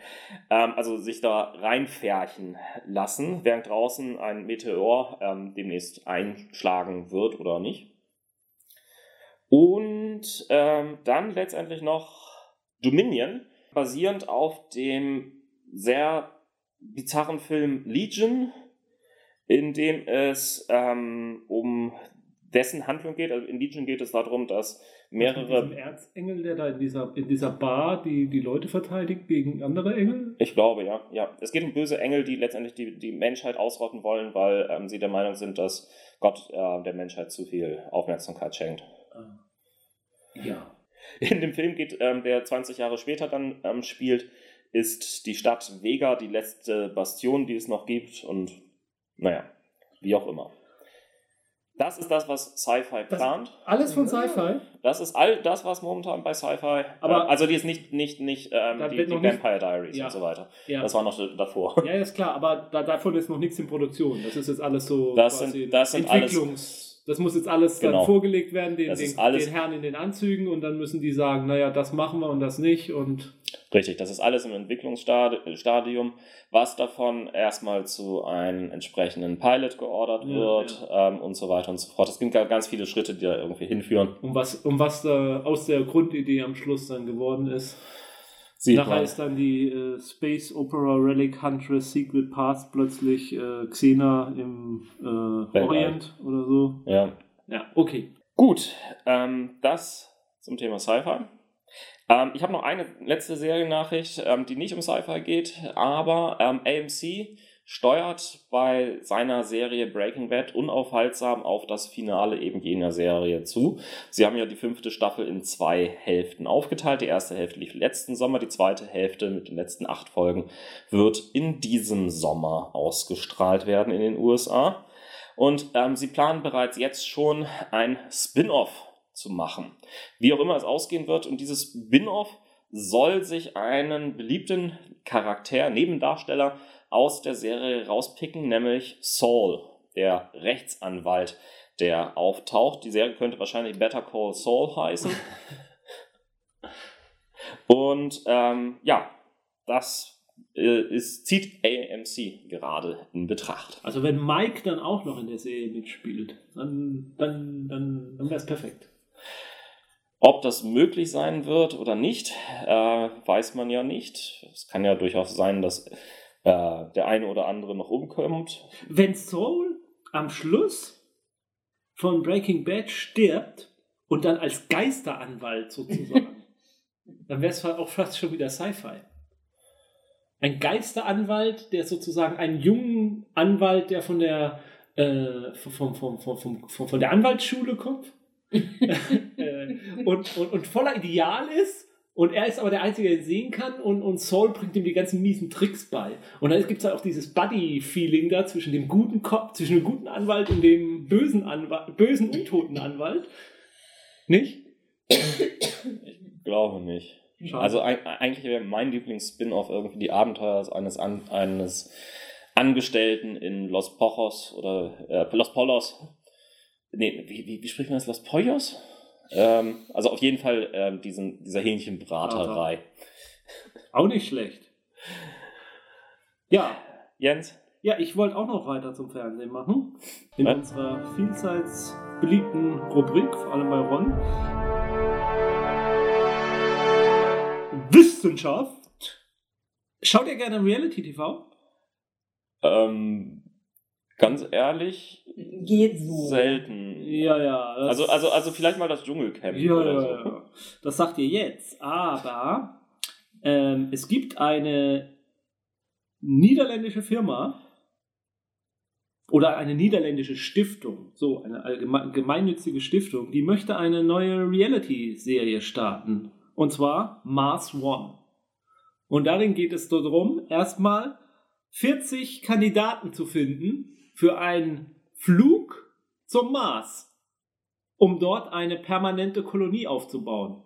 Ähm, also sich da reinfärchen lassen, während draußen ein Meteor ähm, demnächst einschlagen wird oder nicht. Und ähm, dann letztendlich noch Dominion, basierend auf dem sehr bizarren Film Legion, in dem es ähm, um dessen Handlung geht. Also in Legion geht es darum, dass mehrere, Erzengel, der da in dieser, in dieser Bar die, die Leute verteidigt gegen andere Engel? ich glaube, ja, ja, es geht um böse Engel, die letztendlich die, die Menschheit ausrotten wollen, weil ähm, sie der Meinung sind, dass Gott äh, der Menschheit zu viel Aufmerksamkeit schenkt. Ah. Ja. In dem Film geht, ähm, der 20 Jahre später dann ähm, spielt, ist die Stadt Vega die letzte Bastion, die es noch gibt und naja, wie auch immer. Das ist das, was Sci-Fi plant. Alles von Sci-Fi? Das ist all das, was momentan bei Sci-Fi. Aber- äh, also die ist nicht, nicht, nicht ähm, die, die nicht- Vampire Diaries Ja. und so weiter. Ja. Das war noch davor. Ja, ist klar, aber da, davon ist noch nichts in Produktion. Das ist jetzt alles so Das quasi sind- das sind alles- das muss jetzt alles Genau. dann vorgelegt werden, den, den, den Herren in den Anzügen und dann müssen die sagen, naja, das machen wir und das nicht und Richtig, das ist alles im Entwicklungsstadium, was davon erstmal zu einem entsprechenden Pilot geordert Ja, wird Ähm, und so weiter und so fort. Es gibt ga- ganz viele Schritte, die da irgendwie hinführen. um was, um was da aus der Grundidee am Schluss dann geworden ist. Sieht Nachher man. ist dann die äh, Space Opera Relic Huntress Secret Path plötzlich äh, Xena im äh. Orient oder so. Ja. Ja, okay. Gut, ähm, das zum Thema Sci-Fi. Ähm, ich habe noch eine letzte Seriennachricht, ähm, die nicht um Sci-Fi geht, aber ähm, AMC steuert bei seiner Serie Breaking Bad unaufhaltsam auf das Finale eben jener Serie zu. Sie haben ja die fünfte Staffel in zwei Hälften aufgeteilt. Die erste Hälfte lief letzten Sommer, die zweite Hälfte mit den letzten acht Folgen wird in diesem Sommer ausgestrahlt werden in den USA. Und ähm, sie planen bereits jetzt schon ein Spin-off zu machen. Wie auch immer es ausgehen wird. Und dieses Spin-off soll sich einen beliebten Charakter, Nebendarsteller aus der Serie rauspicken, nämlich Saul, der Rechtsanwalt, der auftaucht. Die Serie könnte wahrscheinlich Better Call Saul heißen. <laughs> Und ähm, ja, das äh, ist, zieht AMC gerade in Betracht. Also wenn Mike dann auch noch in der Serie mitspielt, dann, dann, dann, dann wäre es perfekt. Ob das möglich sein wird oder nicht, äh, weiß man ja nicht. Es kann ja durchaus sein, dass äh, der eine oder andere noch umkommt. Wenn Saul am Schluss von Breaking Bad stirbt und dann als Geisteranwalt sozusagen, <laughs> dann wäre es auch fast schon wieder Sci-Fi. Ein Geisteranwalt, der sozusagen einen jungen Anwalt, der von der äh, vom, vom, vom, vom, vom, von der Anwaltsschule kommt <laughs> <laughs> äh, und, und, und voller Ideal ist. Und er ist aber der Einzige, der ihn sehen kann. Und, und Saul bringt ihm die ganzen miesen Tricks bei. Und dann gibt es halt auch dieses Buddy-Feeling da zwischen dem guten Kopf, zwischen dem guten Anwalt und dem bösen Anwalt, bösen untoten Anwalt. Nicht? Ich glaube nicht. Schade. Also ein, eigentlich wäre mein Lieblings-Spin-off irgendwie die Abenteuer eines, An eines Angestellten in Los Pojos oder äh, Los Polos. Nee, wie, wie, wie spricht man das? Los Pollos? Ähm, also auf jeden Fall ähm, diesen, dieser Hähnchenbraterei. Auch nicht schlecht. Ja, Jens? ja, ich wollte auch noch weiter zum Fernsehen machen. In Was? unserer vielseits beliebten Rubrik, vor allem bei Ron. Wissenschaft. Schaut ihr gerne Reality TV? Ähm, ganz ehrlich, Geht so. selten. Ja, ja. Also, also, also vielleicht mal das Dschungelcamp Ja, oder so. ja. Das sagt ihr jetzt. Aber ähm, es gibt eine niederländische Firma oder eine niederländische Stiftung, so eine gemeinnützige Stiftung, die möchte eine neue Reality-Serie starten. Und zwar Mars One. Und darin geht es darum, erstmal 40 Kandidaten zu finden für einen Flug zum Mars um dort eine permanente Kolonie aufzubauen.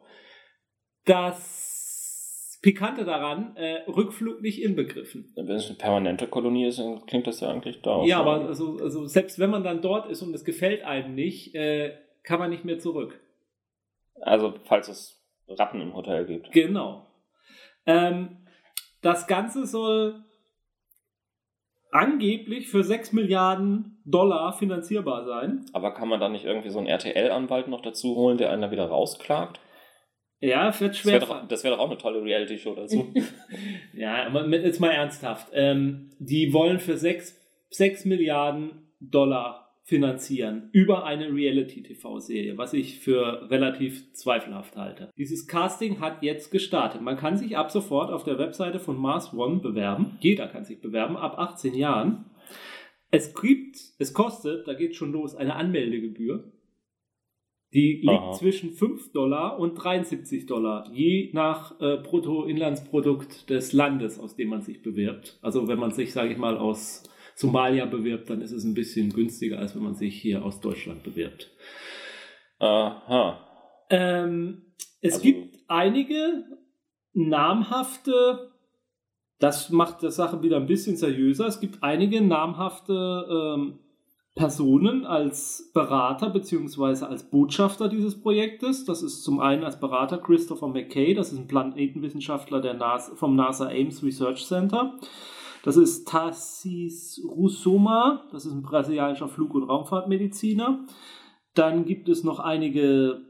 Das Pikante daran, äh, Rückflug nicht inbegriffen. Wenn es eine permanente Kolonie ist, dann klingt das ja eigentlich da. Ja, aber also, also selbst wenn man dann dort ist und es gefällt einem nicht, äh, kann man nicht mehr zurück. Also, falls es Ratten im Hotel gibt. Genau. Ähm, das Ganze soll angeblich für 6 Milliarden Dollar finanzierbar sein. Aber kann man da nicht irgendwie so einen RTL-Anwalt noch dazu holen, der einen da wieder rausklagt? Ja, wird Das schwer. wäre doch, das wär doch auch eine tolle Reality-Show dazu. <laughs> Ja, aber jetzt mal ernsthaft. Ähm, die wollen für 6, 6 Milliarden Dollar finanzieren über eine Reality-TV-Serie, was ich für relativ zweifelhaft halte. Dieses Casting hat jetzt gestartet. Man kann sich ab sofort auf der Webseite von Mars One bewerben. Jeder kann sich bewerben, ab 18 Jahren. Es gibt, es kostet, da geht schon los, eine Anmeldegebühr. Die liegt Aha. zwischen 5 Dollar und 73 Dollar, je nach äh, Bruttoinlandsprodukt des Landes, aus dem man sich bewirbt. Also wenn man sich, sage ich mal, aus Somalia bewirbt, dann ist es ein bisschen günstiger, als wenn man sich hier aus Deutschland bewirbt. Aha. Ähm, es Also- gibt einige namhafte, das macht die Sache wieder ein bisschen seriöser, es gibt einige namhafte ähm, Personen als Berater bzw. als Botschafter dieses Projektes. Das ist zum einen als Berater Christopher McKay, das ist ein Planetenwissenschaftler der NASA, vom NASA Ames Research Center. Das ist Tassis Rusoma, das ist ein brasilianischer Flug- und Raumfahrtmediziner. Dann gibt es noch einige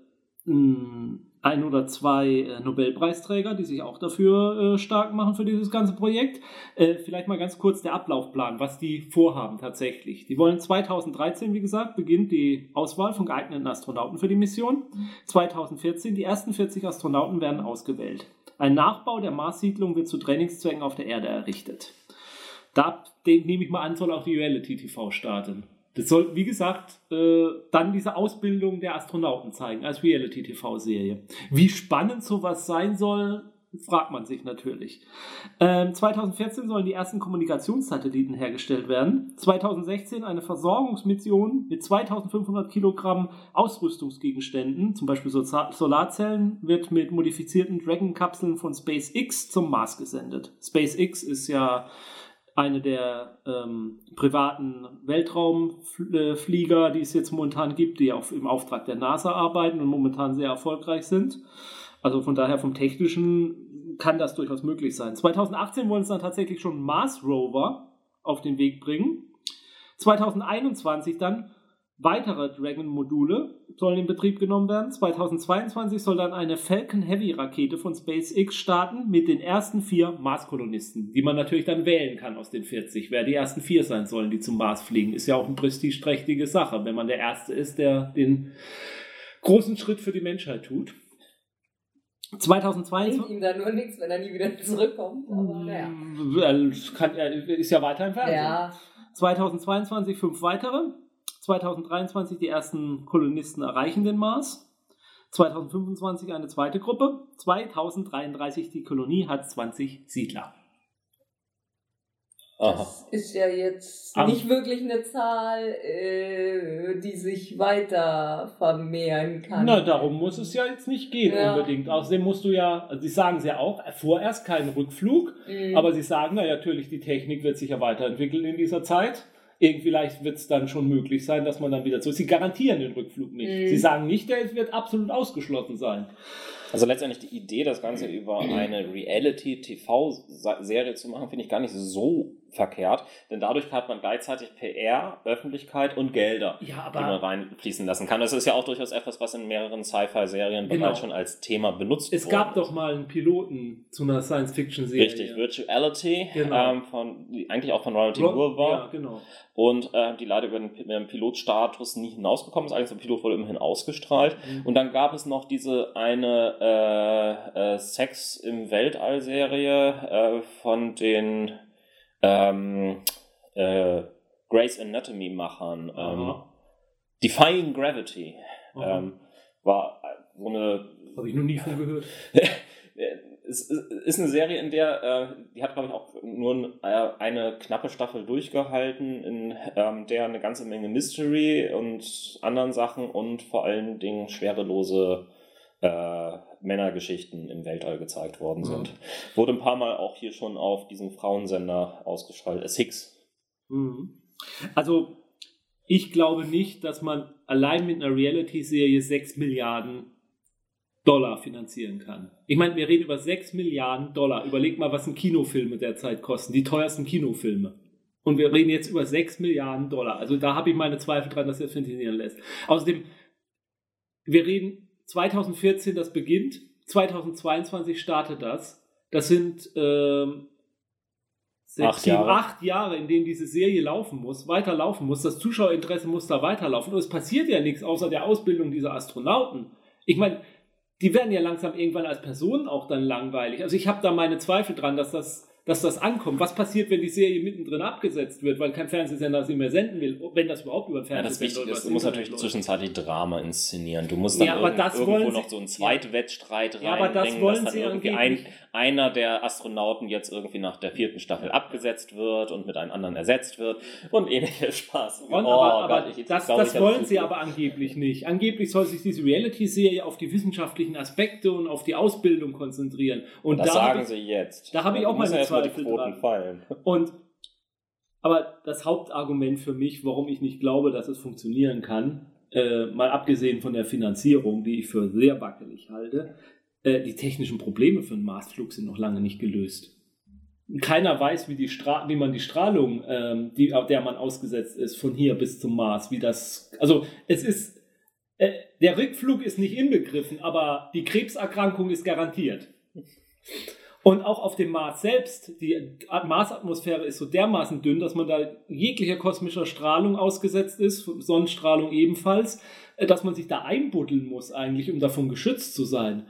mh, ein oder zwei äh, Nobelpreisträger, die sich auch dafür äh, stark machen für dieses ganze Projekt. Äh, vielleicht mal ganz kurz der Ablaufplan, was die vorhaben tatsächlich. Die wollen 2013, wie gesagt, beginnt die Auswahl von geeigneten Astronauten für die Mission. 2014, die ersten 40 Astronauten werden ausgewählt. Ein Nachbau der Marssiedlung wird zu Trainingszwecken auf der Erde errichtet. Da nehme ich mal an, soll auch die Reality TV starten. Das soll, wie gesagt, äh, dann diese Ausbildung der Astronauten zeigen als Reality-TV-Serie. Wie spannend sowas sein soll, fragt man sich natürlich. Ähm, 2014 sollen die ersten Kommunikationssatelliten hergestellt werden. 2016 eine Versorgungsmission mit 2500 Kilogramm Ausrüstungsgegenständen, zum Beispiel Solarzellen, wird mit modifizierten Dragon-Kapseln von SpaceX zum Mars gesendet. SpaceX ist ja eine der ähm, privaten Weltraumflieger, die es jetzt momentan gibt, die auch im Auftrag der NASA arbeiten und momentan sehr erfolgreich sind. Also von daher vom technischen kann das durchaus möglich sein. 2018 wollen es dann tatsächlich schon Mars Rover auf den Weg bringen. 2021 dann Weitere Dragon-Module sollen in Betrieb genommen werden. 2022 soll dann eine Falcon Heavy-Rakete von SpaceX starten mit den ersten vier Mars-Kolonisten, die man natürlich dann wählen kann aus den 40. Wer die ersten vier sein sollen, die zum Mars fliegen, ist ja auch eine prestigeträchtige Sache, wenn man der Erste ist, der den großen Schritt für die Menschheit tut. 2022. Bringt ihm da nur nichts, wenn er nie wieder <laughs> zurückkommt. Aber naja. Kann, ist ja weiter im Fernsehen. Ja. 2022 fünf weitere. 2023 die ersten Kolonisten erreichen den Mars. 2025 eine zweite Gruppe. 2033 die Kolonie hat 20 Siedler. Aha. Das ist ja jetzt Am nicht wirklich eine Zahl, äh, die sich weiter vermehren kann. Na, darum muss es ja jetzt nicht gehen ja. unbedingt. Außerdem musst du ja, also sie sagen es ja auch, vorerst keinen Rückflug, mhm. aber sie sagen, na natürlich, die Technik wird sich ja weiterentwickeln in dieser Zeit irgendwie leicht wird es dann schon möglich sein, dass man dann wieder zurück. Sie garantieren den Rückflug nicht. Mhm. Sie sagen nicht, der wird absolut ausgeschlossen sein. Also letztendlich die Idee, das Ganze über eine Reality-TV-Serie zu machen, finde ich gar nicht so verkehrt, denn dadurch hat man gleichzeitig PR, Öffentlichkeit und Gelder, ja, die man reinfließen lassen kann. Das ist ja auch durchaus etwas, was in mehreren Sci-Fi-Serien genau. bereits schon als Thema benutzt wird. Es gab doch mal einen Piloten zu einer Science-Fiction-Serie. Richtig, Virtuality, genau. ähm, von, eigentlich auch von Ronald D. Moore war. Ja, genau. Und äh, die leider über den, den Pilotstatus nie hinausgekommen ist. Eigentlich der Pilot wurde immerhin ausgestrahlt. Mhm. Und dann gab es noch diese eine äh, äh, Sex im Weltall-Serie äh, von den ähm, äh, Grey's Anatomy-Machern. Ähm, Defying Gravity ähm, war so eine. Habe ich noch nie von gehört. <laughs> es ist eine Serie, in der, äh, die hat, glaube ich, auch nur äh, eine knappe Staffel durchgehalten, in ähm, der eine ganze Menge Mystery und anderen Sachen und vor allen Dingen schwerelose äh, Männergeschichten im Weltall gezeigt worden mhm. sind. Wurde ein paar Mal auch hier schon auf diesem Frauensender ausgestrahlt, Hicks. Mhm. Also, ich glaube nicht, dass man allein mit einer Reality-Serie 6 Milliarden Dollar finanzieren kann. Ich meine, wir reden über 6 Milliarden Dollar. Überleg mal, was ein Kinofilme derzeit kosten. Die teuersten Kinofilme. Und wir reden jetzt über 6 Milliarden Dollar. Also da habe ich meine Zweifel dran, dass er funktionieren lässt. Außerdem, wir reden 2014 das beginnt, 2022 startet das. Das sind ähm, sechs, acht, sieben, Jahre. acht Jahre, in denen diese Serie laufen muss, weiterlaufen muss. Das Zuschauerinteresse muss da weiterlaufen. Und es passiert ja nichts außer der Ausbildung dieser Astronauten. Ich meine, die werden ja langsam irgendwann als Personen auch dann langweilig. Also ich habe da meine Zweifel dran, dass das dass das ankommt. Was passiert, wenn die Serie mittendrin abgesetzt wird, weil kein Fernsehsender sie mehr senden will, wenn das überhaupt über Fernsehen ja, das Wichtige ist, du musst natürlich läuft. zwischenzeitlich Drama inszenieren. Du musst dann ja, irgend, irgendwo noch so einen Zweitwettstreit ja, reinbringen, aber das wollen dann irgendwie ein, einer der Astronauten jetzt irgendwie nach der vierten Staffel abgesetzt wird und mit einem anderen ersetzt wird und ähnlicher Spaß. Und, oh, aber, aber Gott, ich, das, glaub, das wollen sie aber angeblich nicht. Angeblich soll sich diese Reality-Serie auf die wissenschaftlichen Aspekte und auf die Ausbildung konzentrieren. Und das da sagen ich, sie jetzt. Da habe ich auch meine Zweifel dran. Fallen. Und Aber das Hauptargument für mich, warum ich nicht glaube, dass es funktionieren kann, äh, mal abgesehen von der Finanzierung, die ich für sehr wackelig halte, äh, die technischen Probleme für einen Marsflug sind noch lange nicht gelöst. Keiner weiß, wie, die Stra wie man die Strahlung, ähm, die, der man ausgesetzt ist, von hier bis zum Mars, wie das. Also es ist. Äh, der Rückflug ist nicht inbegriffen, aber die Krebserkrankung ist garantiert. Und auch auf dem Mars selbst, die Marsatmosphäre ist so dermaßen dünn, dass man da jeglicher kosmischer Strahlung ausgesetzt ist, Sonnenstrahlung ebenfalls, äh, dass man sich da einbuddeln muss eigentlich, um davon geschützt zu sein.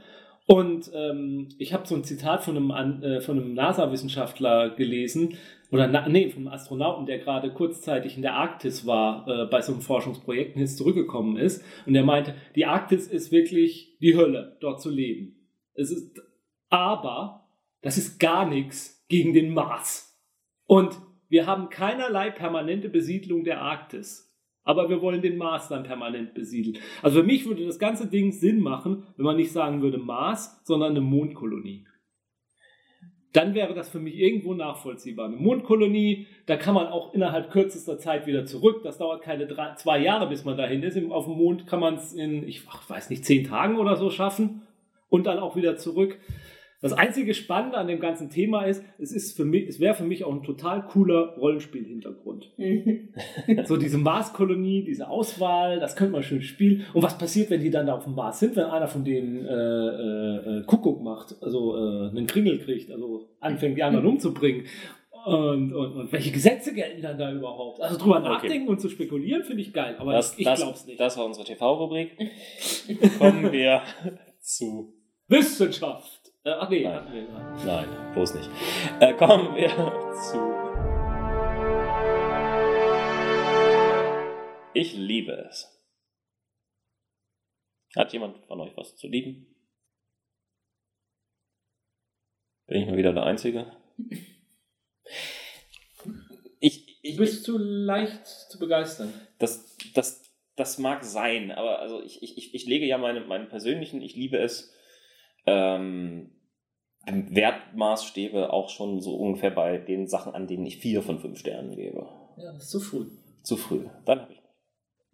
Und ähm, ich habe so ein Zitat von einem, äh, von einem NASA-Wissenschaftler gelesen, oder na, nee, einem Astronauten, der gerade kurzzeitig in der Arktis war, äh, bei so einem Forschungsprojekt und jetzt zurückgekommen ist. Und der meinte, die Arktis ist wirklich die Hölle, dort zu leben. Es ist, aber das ist gar nichts gegen den Mars. Und wir haben keinerlei permanente Besiedlung der Arktis. Aber wir wollen den Mars dann permanent besiedeln. Also für mich würde das ganze Ding Sinn machen, wenn man nicht sagen würde Mars, sondern eine Mondkolonie. Dann wäre das für mich irgendwo nachvollziehbar. Eine Mondkolonie, da kann man auch innerhalb kürzester Zeit wieder zurück. Das dauert keine drei, zwei Jahre, bis man dahin ist. Auf dem Mond kann man es in, ich weiß nicht, zehn Tagen oder so schaffen und dann auch wieder zurück. Das einzige Spannende an dem ganzen Thema ist, es ist für mich, es wäre für mich auch ein total cooler Rollenspiel-Hintergrund. <laughs> so diese Marskolonie, diese Auswahl, das könnte man schön spielen. Und was passiert, wenn die dann da auf dem Mars sind, wenn einer von denen äh, äh, äh Kuckuck macht, also äh, einen Kringel kriegt, also anfängt, die anderen umzubringen. Und, und, und welche Gesetze gelten dann da überhaupt? Also drüber okay. nachdenken und zu spekulieren finde ich geil, aber das, ich glaube es nicht. Das war unsere TV-Rubrik. <laughs> Kommen wir zu Wissenschaft. Äh, ach nee, nein. Nee, nein. nein, bloß nicht. Äh, kommen wir <laughs> zu. Ich liebe es. Hat jemand von euch was zu lieben? Bin ich mal wieder der Einzige? Ich, ich, du bist zu leicht zu begeistern. Das, das, das mag sein, aber also ich, ich, ich lege ja meine, meinen persönlichen, ich liebe es, ähm, Wertmaßstäbe auch schon so ungefähr bei den Sachen, an denen ich vier von fünf Sternen gebe. Ja, das ist zu früh. Zu früh. Dann habe ich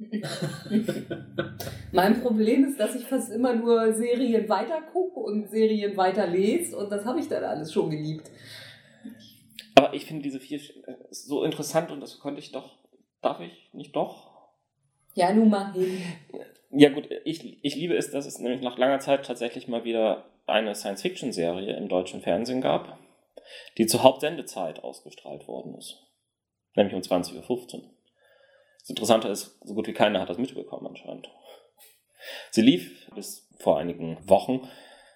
<laughs> mein Problem ist, dass ich fast immer nur Serien weiter gucke und Serien weiter lese und das habe ich dann alles schon geliebt. Aber ich finde diese vier so interessant und das konnte ich doch, darf ich nicht doch? Ja, nun mal hin. Ja gut, ich, ich liebe es, dass es nämlich nach langer Zeit tatsächlich mal wieder eine Science-Fiction-Serie im deutschen Fernsehen gab, die zur Hauptsendezeit ausgestrahlt worden ist. Nämlich um 20.15 Uhr. Das Interessante ist, so gut wie keiner hat das mitbekommen anscheinend. Sie lief bis vor einigen Wochen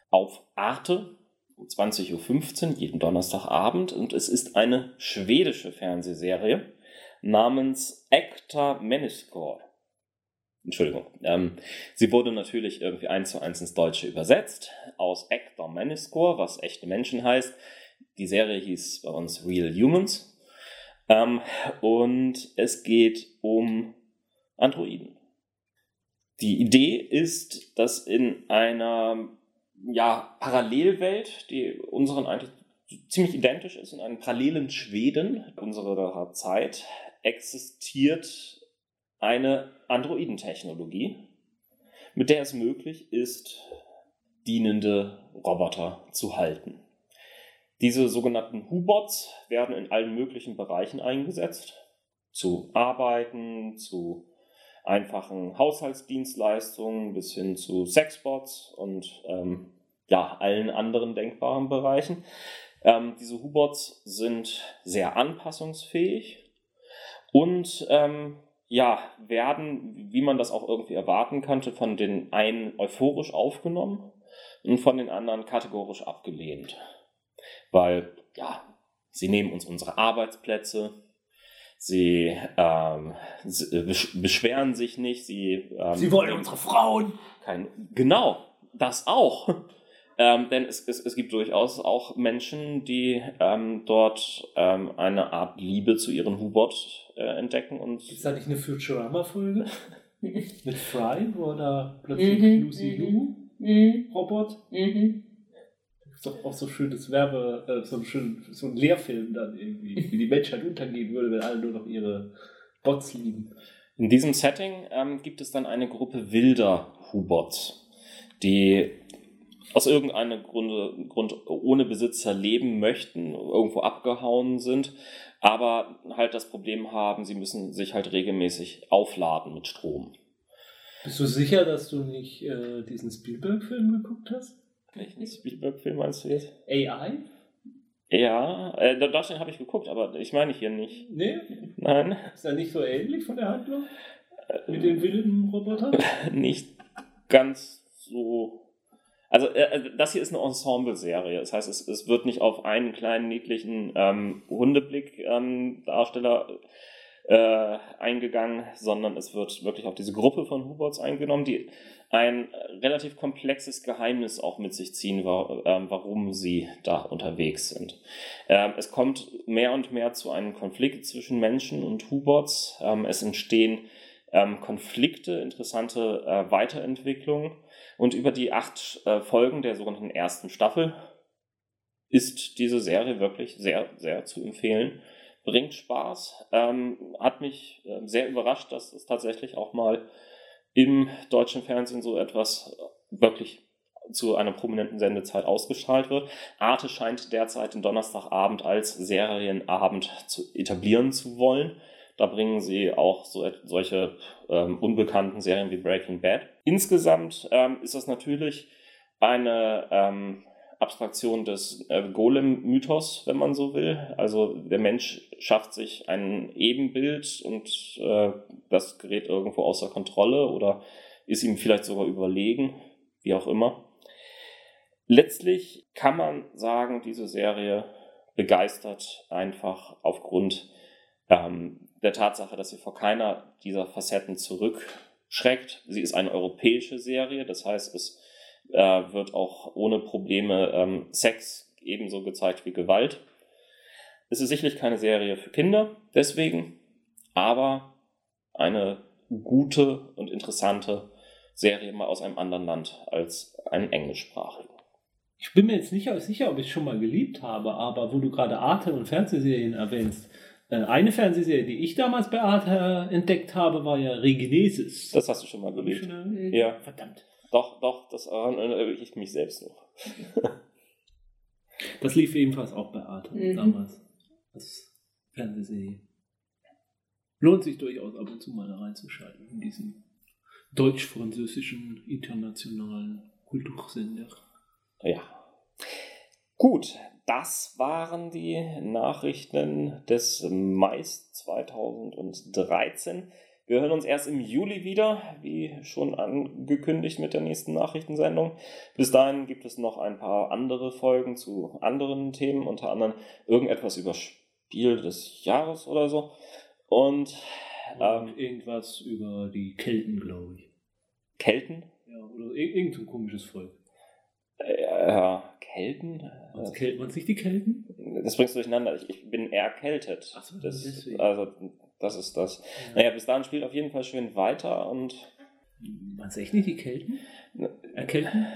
auf Arte um 20.15 Uhr, jeden Donnerstagabend. Und es ist eine schwedische Fernsehserie namens Acta Meniscore. Entschuldigung. Ähm, sie wurde natürlich irgendwie eins zu eins ins Deutsche übersetzt, aus Actor Maniscore, was echte Menschen heißt. Die Serie hieß bei uns Real Humans. Ähm, und es geht um Androiden. Die Idee ist, dass in einer ja, Parallelwelt, die unseren eigentlich ziemlich identisch ist, in einem parallelen Schweden unserer Zeit, existiert eine Androidentechnologie, mit der es möglich ist, dienende Roboter zu halten. Diese sogenannten Hubots werden in allen möglichen Bereichen eingesetzt, zu Arbeiten, zu einfachen Haushaltsdienstleistungen bis hin zu Sexbots und ähm, ja, allen anderen denkbaren Bereichen. Ähm, diese Hubots sind sehr anpassungsfähig und ähm, ja, werden, wie man das auch irgendwie erwarten könnte, von den einen euphorisch aufgenommen und von den anderen kategorisch abgelehnt. Weil, ja, sie nehmen uns unsere Arbeitsplätze, sie, ähm, sie beschweren sich nicht, sie. Ähm, sie wollen unsere Frauen! Kein, genau, das auch. Ähm, denn es, es, es gibt durchaus auch Menschen, die ähm, dort ähm, eine Art Liebe zu ihren Hubot äh, entdecken. Und Ist da nicht eine Futurama-Folge? <laughs> Mit Fry, wo da plötzlich mhm, Lucy mhm. Lou mhm. Robot. Mhm. ist doch auch so schönes Werbe, äh, so, ein schön, so ein Lehrfilm dann irgendwie, <laughs> wie die Menschheit untergehen würde, wenn alle nur noch ihre Bots lieben. In diesem Setting ähm, gibt es dann eine Gruppe wilder Hubots, die aus irgendeinem Grunde, Grund ohne Besitzer leben möchten, irgendwo abgehauen sind, aber halt das Problem haben, sie müssen sich halt regelmäßig aufladen mit Strom. Bist du sicher, dass du nicht äh, diesen Spielberg-Film geguckt hast? Welchen Spielberg-Film meinst du jetzt? AI? Ja, äh, das habe ich geguckt, aber ich meine hier nicht. Nee? Nein. Ist er nicht so ähnlich von der Handlung? Mit den wilden Robotern? <laughs> Nicht ganz so also äh, das hier ist eine Ensemble-Serie. Das heißt, es, es wird nicht auf einen kleinen niedlichen ähm, Hundeblick-Darsteller ähm, äh, eingegangen, sondern es wird wirklich auf diese Gruppe von Hubots eingenommen, die ein relativ komplexes Geheimnis auch mit sich ziehen, war, ähm, warum sie da unterwegs sind. Ähm, es kommt mehr und mehr zu einem Konflikt zwischen Menschen und Hubots. Ähm, es entstehen ähm, Konflikte, interessante äh, Weiterentwicklungen. Und über die acht äh, Folgen der sogenannten ersten Staffel ist diese Serie wirklich sehr, sehr zu empfehlen. Bringt Spaß. Ähm, hat mich äh, sehr überrascht, dass es tatsächlich auch mal im deutschen Fernsehen so etwas äh, wirklich zu einer prominenten Sendezeit ausgestrahlt wird. Arte scheint derzeit den Donnerstagabend als Serienabend zu etablieren zu wollen. Da bringen sie auch so, solche ähm, unbekannten Serien wie Breaking Bad. Insgesamt ähm, ist das natürlich eine ähm, Abstraktion des äh, Golem-Mythos, wenn man so will. Also der Mensch schafft sich ein Ebenbild und äh, das gerät irgendwo außer Kontrolle oder ist ihm vielleicht sogar überlegen, wie auch immer. Letztlich kann man sagen, diese Serie begeistert einfach aufgrund ähm, der Tatsache, dass sie vor keiner dieser Facetten zurückschreckt. Sie ist eine europäische Serie, das heißt, es äh, wird auch ohne Probleme ähm, Sex ebenso gezeigt wie Gewalt. Es ist sicherlich keine Serie für Kinder, deswegen, aber eine gute und interessante Serie mal aus einem anderen Land als einen englischsprachigen. Ich bin mir jetzt nicht sicher, ob ich es schon mal geliebt habe, aber wo du gerade Arte und Fernsehserien erwähnst, äh, eine Fernsehserie, die ich damals bei Arte entdeckt habe, war ja Regenesis. Das hast du schon mal geliebt. Ja. Verdammt. Doch, doch, das erinnere ich mich selbst noch. <laughs> das lief ebenfalls auch bei Arte mhm. damals. Das Fernsehserie. Lohnt sich durchaus ab und zu mal da reinzuschalten in diesen deutsch-französischen internationalen Kultursender. Ja. Gut, das waren die Nachrichten des Mai 2013. Wir hören uns erst im Juli wieder, wie schon angekündigt mit der nächsten Nachrichtensendung. Bis dahin gibt es noch ein paar andere Folgen zu anderen Themen, unter anderem irgendetwas über Spiel des Jahres oder so. Und, ähm, irgendwas über die Kelten, glaube ich. Kelten? Ja, oder irgendein komisches Volk. Ja, Kelten? Was Kelten man sich die Kelten? Das bringst du durcheinander. Ich, ich bin erkältet. Ach so, das, deswegen. Also, das ist das. Ja. Naja, bis dahin spielt auf jeden Fall schön weiter und. Du echt nicht die Kelten? Erkälten?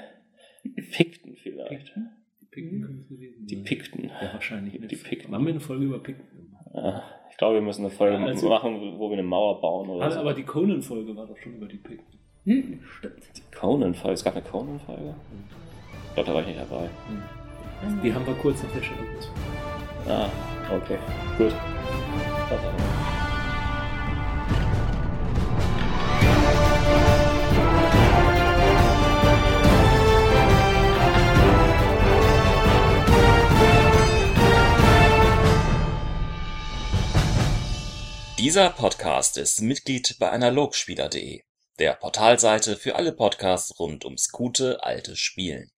Die Pikten vielleicht. Pikten? Die Pikten können es gewesen Die Pikten. Ja, wahrscheinlich. Die Pikten. Haben wir eine Folge über Pikten Ja, ich glaube, wir müssen eine Folge ja, also, machen, wo wir eine Mauer bauen oder also, so. Aber die Conan-Folge war doch schon über die Pikten. Hm, stimmt. Die Conan-Folge. Es gab eine Conan-Folge? Ich glaube, da war ich nicht dabei. Hm. Die haben wir kurz auf der Stelle. Ah, okay. Gut. Dieser Podcast ist Mitglied bei analogspieler.de der Portalseite für alle Podcasts rund ums gute alte Spielen